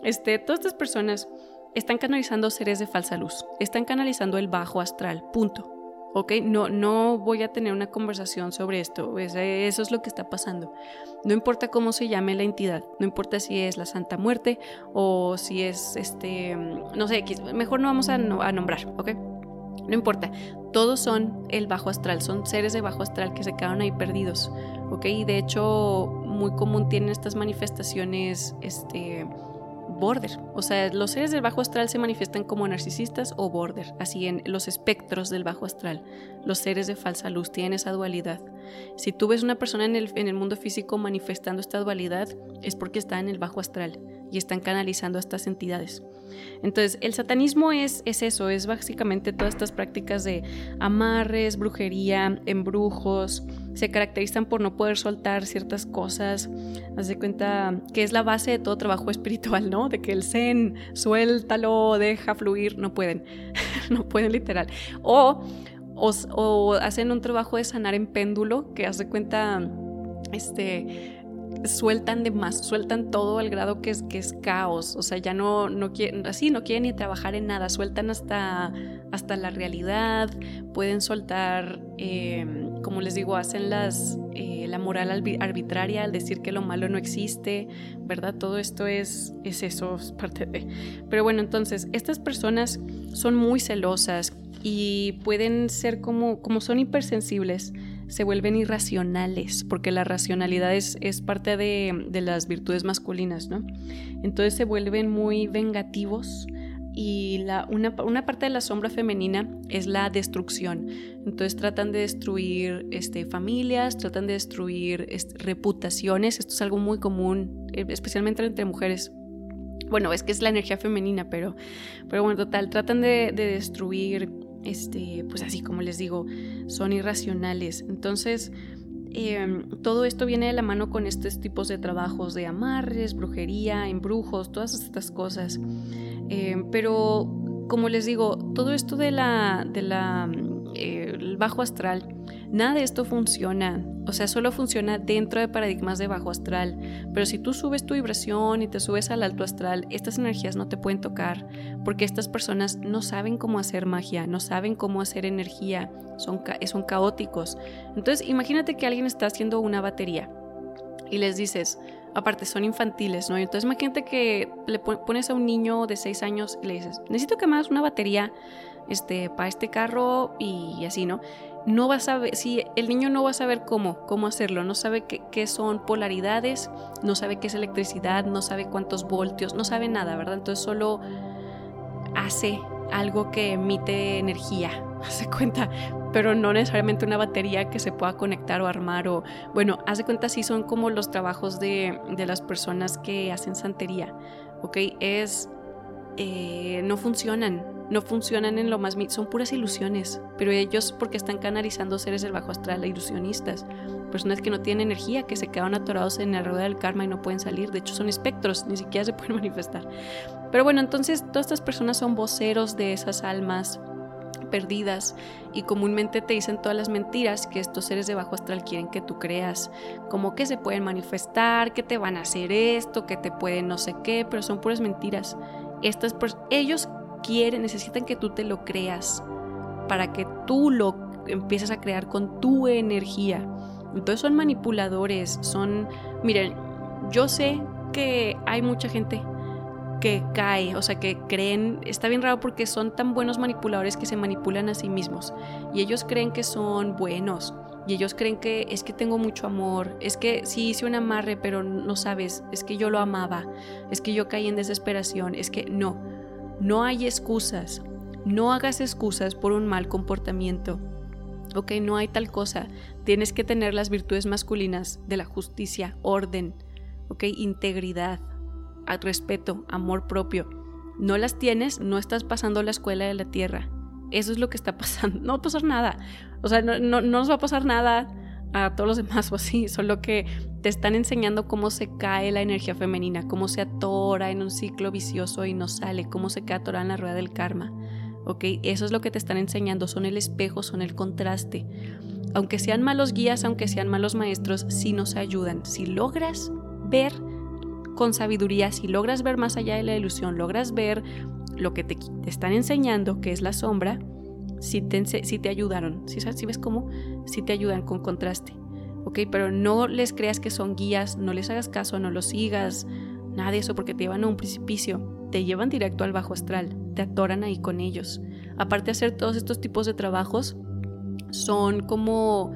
Este, todas estas personas están canalizando seres de falsa luz, están canalizando el bajo astral, punto. ¿Ok? No, no voy a tener una conversación sobre esto, eso es lo que está pasando. No importa cómo se llame la entidad, no importa si es la Santa Muerte o si es, este, no sé, mejor no vamos a, nombrar, ¿ok? No importa, todos son el bajo astral, son seres de bajo astral que se quedaron ahí perdidos, ¿ok? Y de hecho, muy común tienen estas manifestaciones, este, border. O sea, los seres del bajo astral se manifiestan como narcisistas o border, así en los espectros del bajo astral. Los seres de falsa luz tienen esa dualidad. Si tú ves una persona en el, mundo físico manifestando esta dualidad, es porque está en el bajo astral y están canalizando a estas entidades. Entonces, el satanismo es eso, es básicamente todas estas prácticas de amarres, brujería, embrujos, se caracterizan por no poder soltar ciertas cosas. Haz de cuenta que es la base de todo trabajo espiritual, ¿no? De que el zen, suéltalo, deja fluir, no pueden, no pueden literal. O, o, o hacen un trabajo de sanar en péndulo, que haz de cuenta, este sueltan de más, sueltan todo al grado que es, que es caos, o sea, ya no, no quieren, así no quieren ni trabajar en nada, sueltan hasta, hasta la realidad, pueden soltar, em, como les digo, hacen las, eh, la moral arbitraria al decir que lo malo no existe, ¿verdad? Todo esto es, es eso, es parte de... Pero bueno, entonces, estas personas son muy celosas y pueden ser como, como son hipersensibles, se vuelven irracionales, porque la racionalidad es, parte de, las virtudes masculinas, ¿no? Entonces se vuelven muy vengativos y la, una, parte de la sombra femenina es la destrucción. Entonces tratan de destruir este, familias, tratan de destruir este, reputaciones, esto es algo muy común, eh, especialmente entre mujeres. Bueno, es que es la energía femenina, pero, pero bueno, total, tratan de, de destruir este, pues así como les digo, son irracionales. Entonces, em, todo esto viene de la mano con estos tipos de trabajos de amarres, brujería, embrujos, todas estas cosas. Em, pero, como les digo, todo esto de la, de la eh, bajo astral, nada de esto funciona o sea, solo funciona dentro de paradigmas de bajo astral. Pero si tú subes tu vibración y te subes al alto astral, estas energías no te pueden tocar porque estas personas no saben cómo hacer magia, no saben cómo hacer energía, son, son caóticos. Entonces, imagínate que alguien está haciendo una batería y les dices, aparte son infantiles, ¿no? Entonces imagínate que le pones a un niño de 6 años y le dices, necesito que me hagas una batería este, para este carro y así, ¿no? No va a saber, si el niño no va a saber cómo, cómo hacerlo, no sabe qué, son polaridades, no sabe qué es electricidad, no sabe cuántos voltios, no sabe nada, ¿verdad? Entonces solo hace algo que emite energía, hace cuenta, pero no necesariamente una batería que se pueda conectar o armar o, bueno, haz de cuenta si son como los trabajos de, de las personas que hacen santería, ¿ok? Es, eh, no funcionan, no funcionan en lo más, son puras ilusiones, pero ellos porque están canalizando seres del bajo astral, ilusionistas, personas que no tienen energía, que se quedan atorados en la rueda del karma y no pueden salir, de hecho son espectros, ni siquiera se pueden manifestar. Pero bueno, entonces todas estas personas son voceros de esas almas perdidas y comúnmente te dicen todas las mentiras que estos seres de bajo astral quieren que tú creas, como que se pueden manifestar, que te van a hacer esto, que te pueden no sé qué, pero son puras mentiras. Estas ellos necesitan que tú te lo creas para que tú lo empieces a crear con tu energía. Entonces son manipuladores, son, miren, yo sé que hay mucha gente que cae, o sea, que creen, está bien raro porque son tan buenos manipuladores que se manipulan a sí mismos y ellos creen que son buenos y ellos creen que es que tengo mucho amor, es que sí hice un amarre, pero no sabes, es que yo lo amaba, es que yo caí en desesperación, es que no, no hay excusas, no hagas excusas por un mal comportamiento. Ok, no hay tal cosa. Tienes que tener las virtudes masculinas de la justicia, orden, ok, integridad, respeto, amor propio. No las tienes, no estás pasando la escuela de la tierra. Eso es lo que está pasando. No va a pasar nada. O sea, no, no, nos va a pasar nada a todos los demás o así, solo que te están enseñando cómo se cae la energía femenina, cómo se atora en un ciclo vicioso y no sale, cómo se queda atorada en la rueda del karma. ¿Ok? Eso es lo que te están enseñando, son el espejo, son el contraste. Aunque sean malos guías, aunque sean malos maestros, sí nos ayudan. Si logras ver con sabiduría, si logras ver más allá de la ilusión, logras ver lo que te, están enseñando, que es la sombra, si te, si te ayudaron. Si, ves cómo, si te ayudan con contraste. ¿Ok? Pero no les creas que son guías, no les hagas caso, no los sigas, nada de eso, porque te llevan a un precipicio, te llevan directo al bajo astral, te atoran ahí con ellos. Aparte de hacer todos estos tipos de trabajos, son como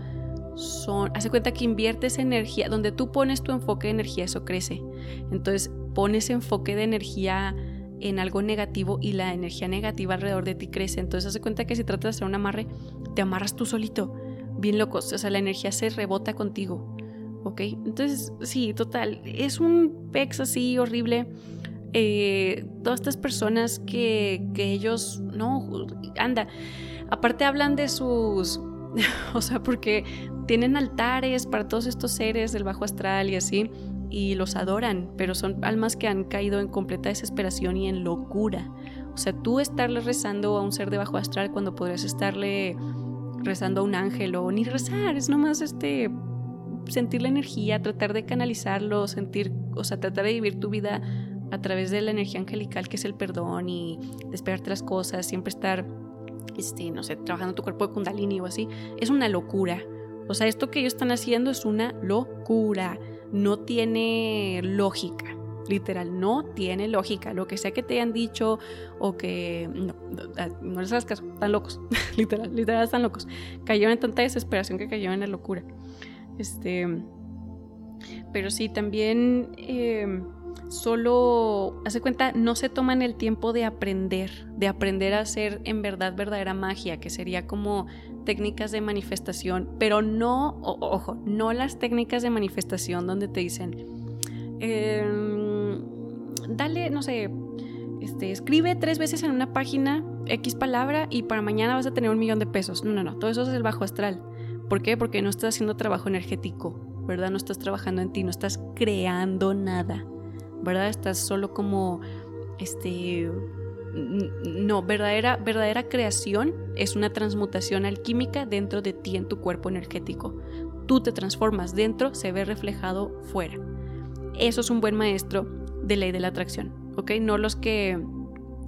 son, hace cuenta que inviertes energía, donde tú pones tu enfoque de energía, eso crece. Entonces pones enfoque de energía en algo negativo y la energía negativa alrededor de ti crece. Entonces hace cuenta que si tratas de hacer un amarre, te amarras tú solito, bien loco, o sea, la energía se rebota contigo. ¿Ok? Entonces, sí, total, es un pex así horrible. Eh, todas estas personas que, que ellos, no, anda, aparte hablan de sus o sea, porque tienen altares para todos estos seres del bajo astral y así, y los adoran, pero son almas que han caído en completa desesperación y en locura. O sea, tú estarle rezando a un ser de bajo astral cuando podrías estarle rezando a un ángel o ni rezar, es nomás este sentir la energía, tratar de canalizarlo, sentir, o sea, tratar de vivir tu vida a través de la energía angelical que es el perdón y despegarte las cosas, siempre estar este, no sé, trabajando tu cuerpo de kundalini o así, es una locura. O sea, esto que ellos están haciendo es una locura. No tiene lógica. Literal, no tiene lógica. Lo que sea que te hayan dicho o que. No, no, les hagas caso. Están locos. literal, literal, están locos. Cayeron en tanta desesperación que cayeron en la locura. Este. Pero sí, también. Eh, solo, hace cuenta, no se toman el tiempo de aprender, de aprender a hacer en verdad verdadera magia, que sería como técnicas de manifestación, pero no, ojo, no las técnicas de manifestación donde te dicen, em, dale, no sé, este, escribe tres veces en una página X palabra y para mañana vas a tener un millón de pesos. No, no, no, todo eso es el bajo astral. ¿Por qué? Porque no estás haciendo trabajo energético, ¿verdad? No estás trabajando en ti, no estás creando nada. ¿verdad? Estás solo como, este, no, verdadera, verdadera creación es una transmutación alquímica dentro de ti en tu cuerpo energético. Tú te transformas dentro, se ve reflejado fuera. Eso es un buen maestro de ley de la atracción, ¿ok? No los que,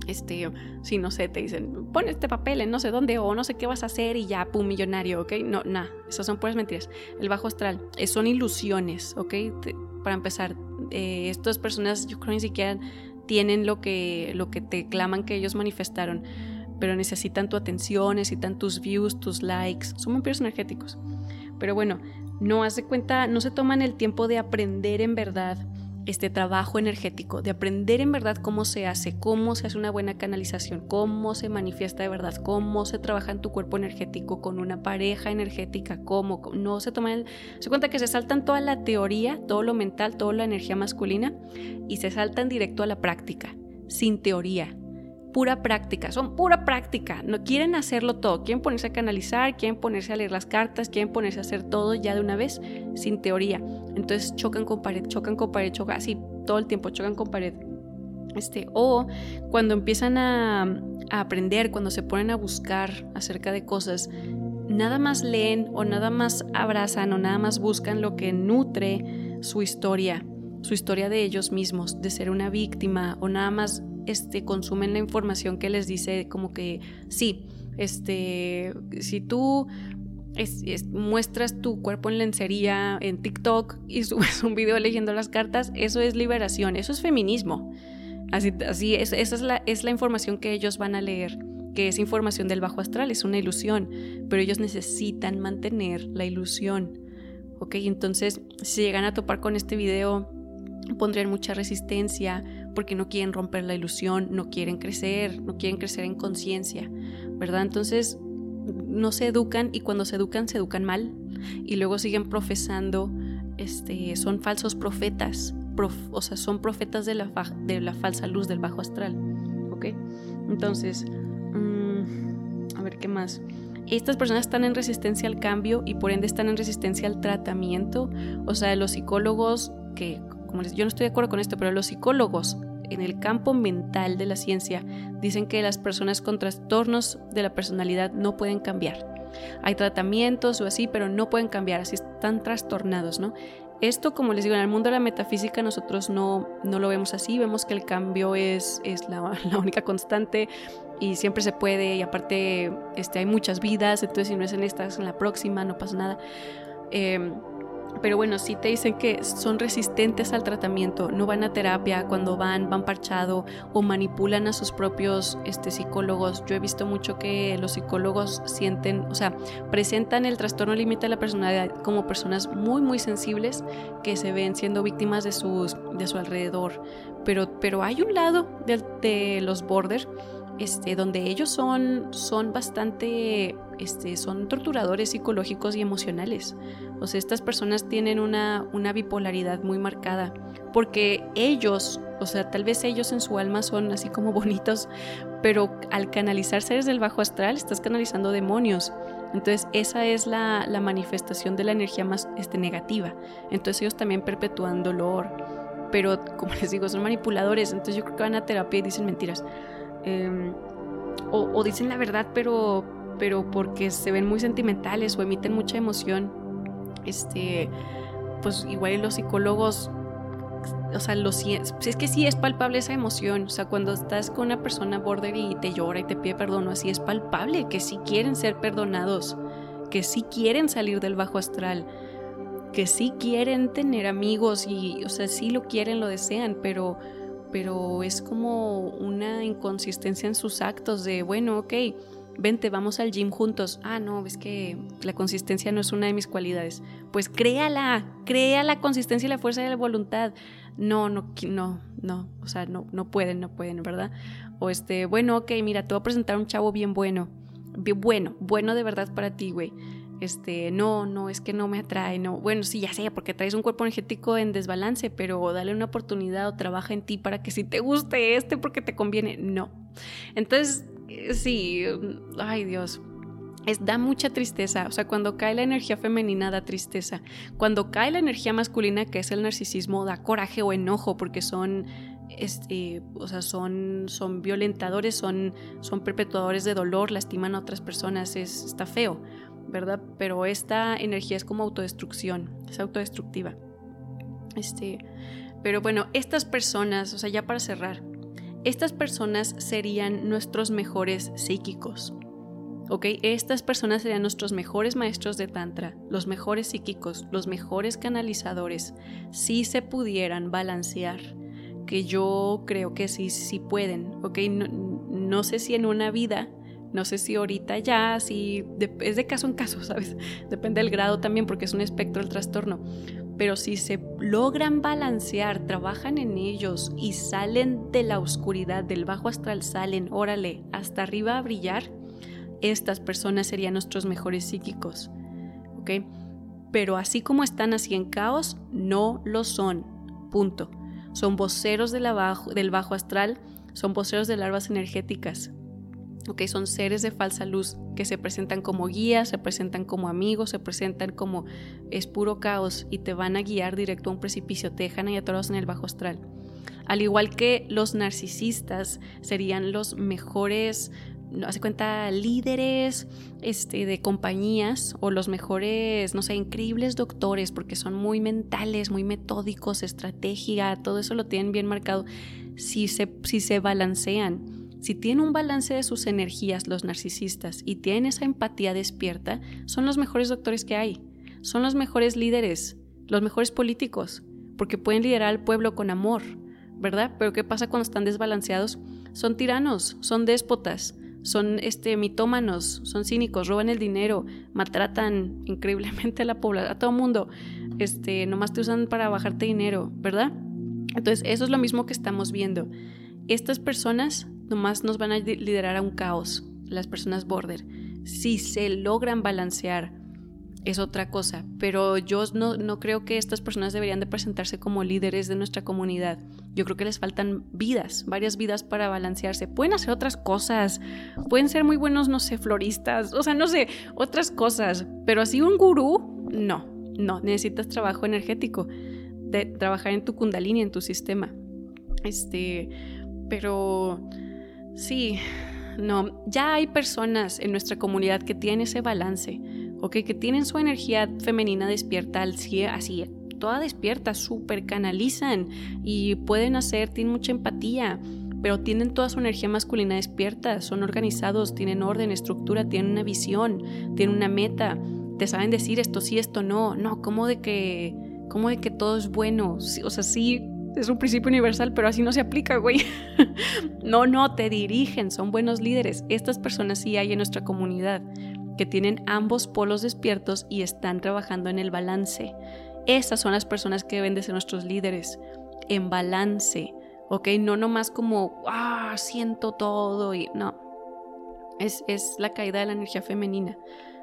este, si no sé, te dicen, pon este papel en no sé dónde o no sé qué vas a hacer y ya, pum, millonario, ¿ok? No, nada, esas son puras mentiras. El bajo astral, eh, son ilusiones, ¿ok? para empezar, eh, estas personas yo creo ni siquiera tienen lo que, lo que te claman que ellos manifestaron, pero necesitan tu atención, necesitan tus views, tus likes, son vampiros energéticos. Pero bueno, no hace cuenta, no se toman el tiempo de aprender en verdad este trabajo energético, de aprender en verdad cómo se hace, cómo se hace una buena canalización, cómo se manifiesta de verdad, cómo se trabaja en tu cuerpo energético con una pareja energética, cómo no se toman, se cuenta que se saltan toda la teoría, todo lo mental, toda la energía masculina y se saltan directo a la práctica, sin teoría, pura práctica, son pura práctica, no quieren hacerlo todo, quieren ponerse a canalizar, quieren ponerse a leer las cartas, quieren ponerse a hacer todo ya de una vez sin teoría. Entonces chocan con pared, chocan con pared, chocan así todo el tiempo, chocan con pared. Este, o cuando empiezan a, a aprender, cuando se ponen a buscar acerca de cosas, nada más leen o nada más abrazan o nada más buscan lo que nutre su historia, su historia de ellos mismos, de ser una víctima o nada más este, consumen la información que les dice como que sí, este, si tú muestras tu cuerpo en lencería en TikTok y subes un video leyendo las cartas, eso es liberación, eso es feminismo. Así, así esa es la, es la información que ellos van a leer, que es información del bajo astral, es una ilusión, pero ellos necesitan mantener la ilusión. ¿Ok? Entonces, si llegan a topar con este video, pondrían mucha resistencia porque no quieren romper la ilusión, no quieren crecer, no quieren crecer en conciencia, ¿verdad? Entonces no se educan y cuando se educan se educan mal y luego siguen profesando, este, son falsos profetas, o sea, son profetas de la, de la falsa luz del bajo astral, ¿ok? Entonces, mm, a ver qué más. Estas personas están en resistencia al cambio y por ende están en resistencia al tratamiento. O sea, los psicólogos que yo no estoy de acuerdo con esto, pero los psicólogos en el campo mental de la ciencia dicen que las personas con trastornos de la personalidad no pueden cambiar. Hay tratamientos o así, pero no pueden cambiar, así están trastornados, ¿no? Esto, como les digo, en el mundo de la metafísica nosotros no, no lo vemos así, vemos que el cambio es, es la, única constante y siempre se puede y aparte este, hay muchas vidas, entonces si no es en esta, es en la próxima, no pasa nada. Eh, pero bueno, sí te dicen que son resistentes al tratamiento, no van a terapia, cuando van, van parchado o manipulan a sus propios este, psicólogos. Yo he visto mucho que los psicólogos sienten, o sea, presentan el trastorno límite de la personalidad como personas muy, muy sensibles que se ven siendo víctimas de, sus, de su alrededor. Pero, pero hay un lado de, de los borders este, donde ellos son, son bastante, este, son torturadores psicológicos y emocionales. O sea, estas personas tienen una, una bipolaridad muy marcada, porque ellos, o sea, tal vez ellos en su alma son así como bonitos, pero al canalizar seres del bajo astral, estás canalizando demonios. Entonces, esa es la, manifestación de la energía más este, negativa. Entonces, ellos también perpetúan dolor. Pero, como les digo, son manipuladores. Entonces, yo creo que van a terapia y dicen mentiras. Em, o, dicen la verdad, pero, pero porque se ven muy sentimentales o emiten mucha emoción. Este, pues igual los psicólogos, o sea, los, pues es que sí es palpable esa emoción. O sea, cuando estás con una persona border y te llora y te pide perdón, así es palpable que sí quieren ser perdonados, que sí quieren salir del bajo astral que sí quieren tener amigos y, o sea, sí lo quieren, lo desean, pero pero es como una inconsistencia en sus actos de, bueno, ok, vente, vamos al gym juntos. Ah, no, es que la consistencia no es una de mis cualidades. Pues créala, crea la consistencia y la fuerza de la voluntad. No, no, no, no, o sea, no, no pueden, no pueden, ¿verdad? O este, bueno, ok, mira, te voy a presentar un chavo bien bueno. Bien bueno, bueno de verdad para ti, güey este, no, no, es que no me atrae, no, bueno, sí, ya sé, porque traes un cuerpo energético en desbalance, pero dale una oportunidad o trabaja en ti para que si te guste este porque te conviene, no. Entonces, eh, sí, ay Dios, es, da mucha tristeza. O sea, cuando cae la energía femenina da tristeza. Cuando cae la energía masculina, que es el narcisismo, da coraje o enojo porque son, este, o sea, son, son violentadores, son, son perpetuadores de dolor, lastiman a otras personas, es, está feo. ¿Verdad? Pero esta energía es como autodestrucción, es autodestructiva. Este, pero bueno, estas personas, o sea, ya para cerrar, estas personas serían nuestros mejores psíquicos. ¿Ok? Estas personas serían nuestros mejores maestros de Tantra, los mejores psíquicos, los mejores canalizadores, si se pudieran balancear, que yo creo que sí, sí pueden, ¿ok? No, no sé si en una vida no sé si ahorita ya, si es de caso en caso, ¿sabes? Depende del grado también porque es un espectro el trastorno. pero si se logran balancear, trabajan en ellos y salen de la oscuridad, del bajo astral, salen, órale, hasta arriba a brillar, estas personas serían nuestros mejores psíquicos. ¿Ok? Pero así como están así en caos, no lo son. Punto. Son voceros del bajo astral, son voceros de larvas energéticas. ¿Ok? Son seres de falsa luz que se presentan como guías, se presentan como amigos, se presentan como es puro caos y te van a guiar directo a un precipicio, te dejan ahí atorados en el bajo astral. Al igual que los narcisistas serían los mejores, no hace cuenta, líderes este, de compañías o los mejores, no sé, increíbles doctores porque son muy mentales, muy metódicos, estrategia, todo eso lo tienen bien marcado si se, si se balancean si tienen un balance de sus energías los narcisistas y tienen esa empatía despierta, son los mejores doctores que hay, son los mejores líderes, los mejores políticos, porque pueden liderar al pueblo con amor, ¿verdad? Pero ¿qué pasa cuando están desbalanceados? Son tiranos, son déspotas, son este, mitómanos, son cínicos, roban el dinero, maltratan increíblemente a la población, a todo mundo, este, nomás te usan para bajarte dinero, ¿verdad? Entonces, eso es lo mismo que estamos viendo. Estas personas nomás nos van a liderar a un caos, las personas border. Si se logran balancear, es otra cosa, pero yo no, no, creo que estas personas deberían de presentarse como líderes de nuestra comunidad. Yo creo que les faltan vidas, varias vidas para balancearse. Pueden hacer otras cosas, pueden ser muy buenos, no sé, floristas, o sea, no sé, otras cosas, pero así un gurú, no, no, necesitas trabajo energético, de trabajar en tu kundalini, en tu sistema. Este, pero Sí, no, ya hay personas en nuestra comunidad que tienen ese balance, ¿ok? Que tienen su energía femenina despierta al así, toda despierta, súper canalizan y pueden hacer, tienen mucha empatía, pero tienen toda su energía masculina despierta, son organizados, tienen orden, estructura, tienen una visión, tienen una meta, te saben decir esto sí, esto no, no, ¿cómo de que, cómo de que todo es bueno? o sea, sí es un principio universal, pero así no se aplica, güey. no, no, te dirigen, son buenos líderes. Estas personas sí hay en nuestra comunidad que tienen ambos polos despiertos y están trabajando en el balance. Esas son las personas que deben de ser nuestros líderes, en balance, ¿ok? No nomás como, ah, siento todo y no. Es, es la caída de la energía femenina.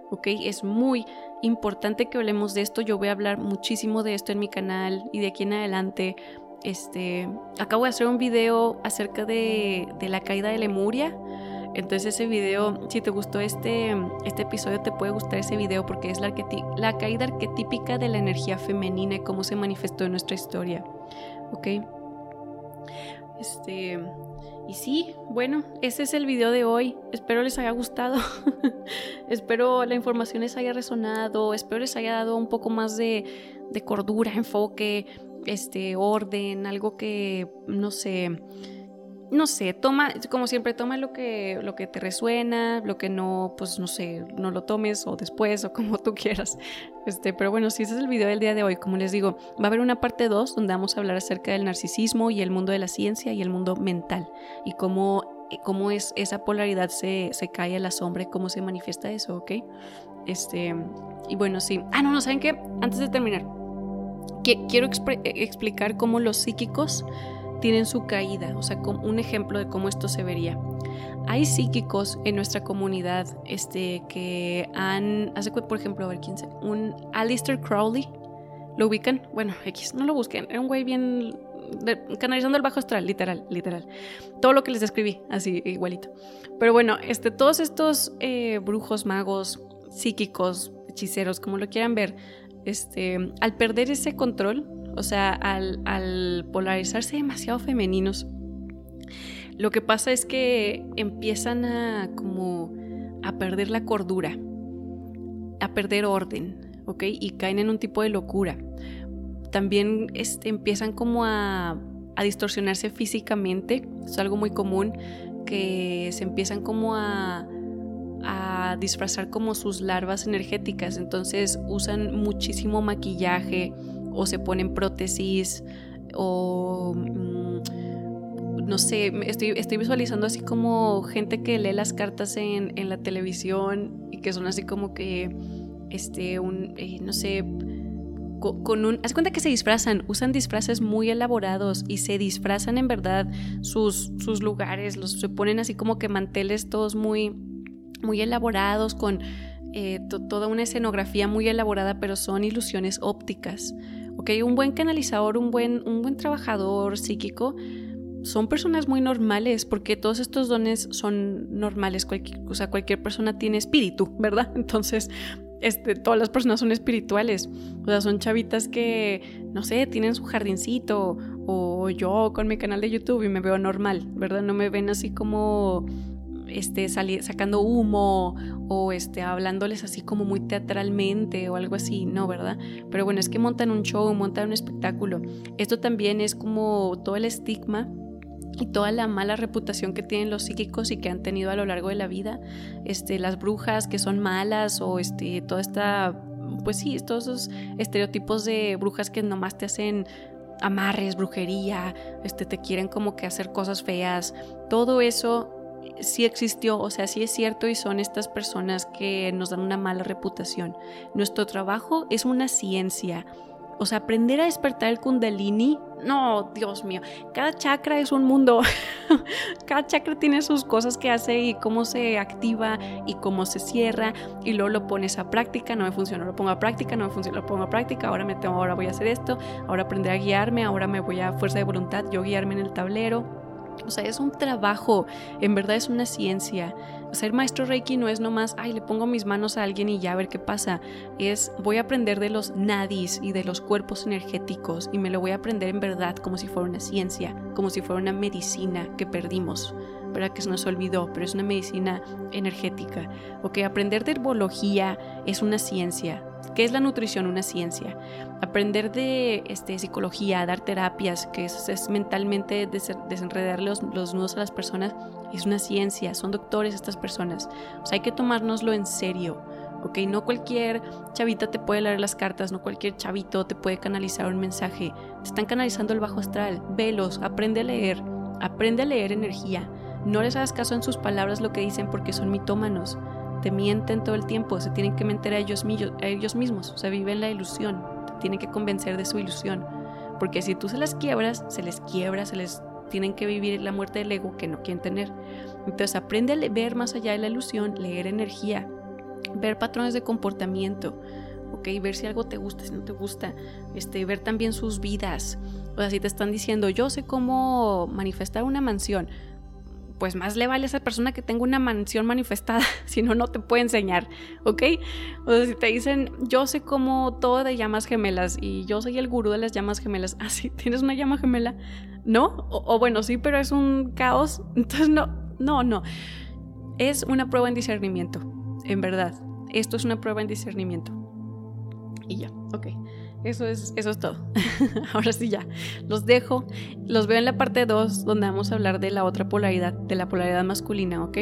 ¿ok? Es muy importante que hablemos de esto. Yo voy a hablar muchísimo de esto en mi canal y de aquí en adelante este, acabo de hacer un video acerca de, la caída de Lemuria. Entonces ese video, si te gustó este, este episodio, te puede gustar ese video porque es la, caída arquetípica de la energía femenina y cómo se manifestó en nuestra historia. ¿Ok? Este, y sí, bueno, ese es el video de hoy. Espero les haya gustado. espero la información les haya resonado. Espero les haya dado un poco más de cordura, enfoque este orden, algo que no sé, no sé, toma, como siempre, toma lo que, lo que te resuena, lo que no, pues no sé, no lo tomes o después o como tú quieras. Este, pero bueno, si ese es el video del día de hoy, como les digo, va a haber una parte 2 donde vamos a hablar acerca del narcisismo y el mundo de la ciencia y el mundo mental y cómo, cómo es esa polaridad se, se cae a la sombra y cómo se manifiesta eso, ¿ok? Este, y bueno, sí. Ah, no, no, ¿saben qué? Antes de terminar, quiero eh, explicar cómo los psíquicos tienen su caída, o sea, un ejemplo de cómo esto se vería. Hay psíquicos en nuestra comunidad este, que han, hace por ejemplo, a ver quién se, un Alistair Crowley, ¿lo ubican? Bueno, X, no lo busquen, era un güey bien canalizando el bajo astral, literal, literal. Todo lo que les describí, así, igualito. Pero bueno, este, todos estos eh, brujos, magos, psíquicos, hechiceros, como lo quieran ver, este, al perder ese control, o sea, al, polarizarse demasiado femeninos, lo que pasa es que empiezan a como a perder la cordura, a perder orden, ¿ok? Y caen en un tipo de locura. También este, empiezan como a, a distorsionarse físicamente, es algo muy común, que se empiezan como a a disfrazar como sus larvas energéticas, entonces usan muchísimo maquillaje o se ponen prótesis o mm, no sé, estoy, estoy, visualizando así como gente que lee las cartas en, en la televisión y que son así como que, este, un, eh, no sé, con un... Haz cuenta que se disfrazan, usan disfraces muy elaborados y se disfrazan en verdad sus, sus lugares, los, se ponen así como que manteles todos muy, muy elaborados con eh, toda una escenografía muy elaborada, pero son ilusiones ópticas. ¿ok? Un buen canalizador, un buen, un buen trabajador psíquico, son personas muy normales, porque todos estos dones son normales. Cualquier, o sea, cualquier persona tiene espíritu, ¿verdad? Entonces, este, todas las personas son espirituales. O sea, son chavitas que, no sé, tienen su jardincito. O yo con mi canal de YouTube y me veo normal, ¿verdad? No me ven así como este, sacando humo o este, hablándoles así como muy teatralmente o algo así, no, ¿verdad? Pero bueno, es que montan un show, montan un espectáculo. Esto también es como todo el estigma y toda la mala reputación que tienen los psíquicos y que han tenido a lo largo de la vida, este, las brujas que son malas o este, toda esta, pues sí, todos esos estereotipos de brujas que nomás te hacen amarres, brujería, este, te quieren como que hacer cosas feas, todo eso sí existió, o sea, sí es cierto y son estas personas que nos dan una mala reputación. Nuestro trabajo es una ciencia. O sea, aprender a despertar el kundalini, no, Dios mío, cada chakra es un mundo. cada chakra tiene sus cosas que hace y cómo se activa y cómo se cierra y luego lo pones a práctica, no me funciona, lo pongo a práctica, no me funciona, lo pongo a práctica, ahora me tengo, ahora voy a hacer esto, ahora aprender a guiarme, ahora me voy a fuerza de voluntad, yo guiarme en el tablero o sea, es un trabajo, en verdad es una ciencia. Ser maestro Reiki no es nomás, ay, le pongo mis manos a alguien y ya a ver qué pasa. Es, voy a aprender de los nadis y de los cuerpos energéticos y me lo voy a aprender en verdad como si fuera una ciencia, como si fuera una medicina que perdimos. ¿verdad? Que se nos olvidó, pero es una medicina energética. Ok, aprender de herbología es una ciencia. ¿Qué es la nutrición? Una ciencia. Aprender de este, psicología, dar terapias, que es, mentalmente desenredar los, los, nudos a las personas, es una ciencia. Son doctores estas personas. O hay que tomárnoslo en serio. ¿ok? No cualquier chavita te puede leer las cartas, no cualquier chavito te puede canalizar un mensaje. Te están canalizando el bajo astral. Velos, aprende a leer, aprende a leer energía. No les hagas caso en sus palabras lo que dicen porque son mitómanos. Te mienten todo el tiempo, se tienen que mentir a ellos, mismos, se viven la ilusión, tienen que convencer de su ilusión. Porque si tú se las quiebras, se les quiebra, se les tienen que vivir la muerte del ego que no quieren tener. Entonces aprende a ver más allá de la ilusión, leer energía, ver patrones de comportamiento, ¿ok? Ver si algo te gusta, si no te gusta, este, ver también sus vidas. O sea, si te están diciendo, yo sé cómo manifestar una mansión, pues más le vale a esa persona que tenga una mansión manifestada, si no, no te puede enseñar, ¿ok? O sea, si te dicen, yo sé cómo todo de llamas gemelas y yo soy el gurú de las llamas gemelas, ah, sí, tienes una llama gemela, ¿no? O, bueno, sí, pero es un caos, entonces no, no, no. Es una prueba en discernimiento, en verdad. Esto es una prueba en discernimiento. Y ya, ok. Eso es, eso es todo. Ahora sí ya. Los dejo. Los veo en la parte 2 donde vamos a hablar de la otra polaridad, de la polaridad masculina, ¿ok?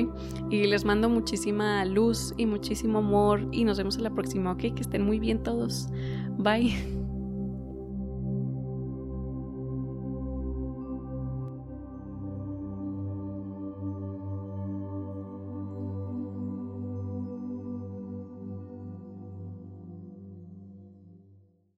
Y les mando muchísima luz y muchísimo amor y nos vemos en la próxima, ¿ok? Que estén muy bien todos. Bye.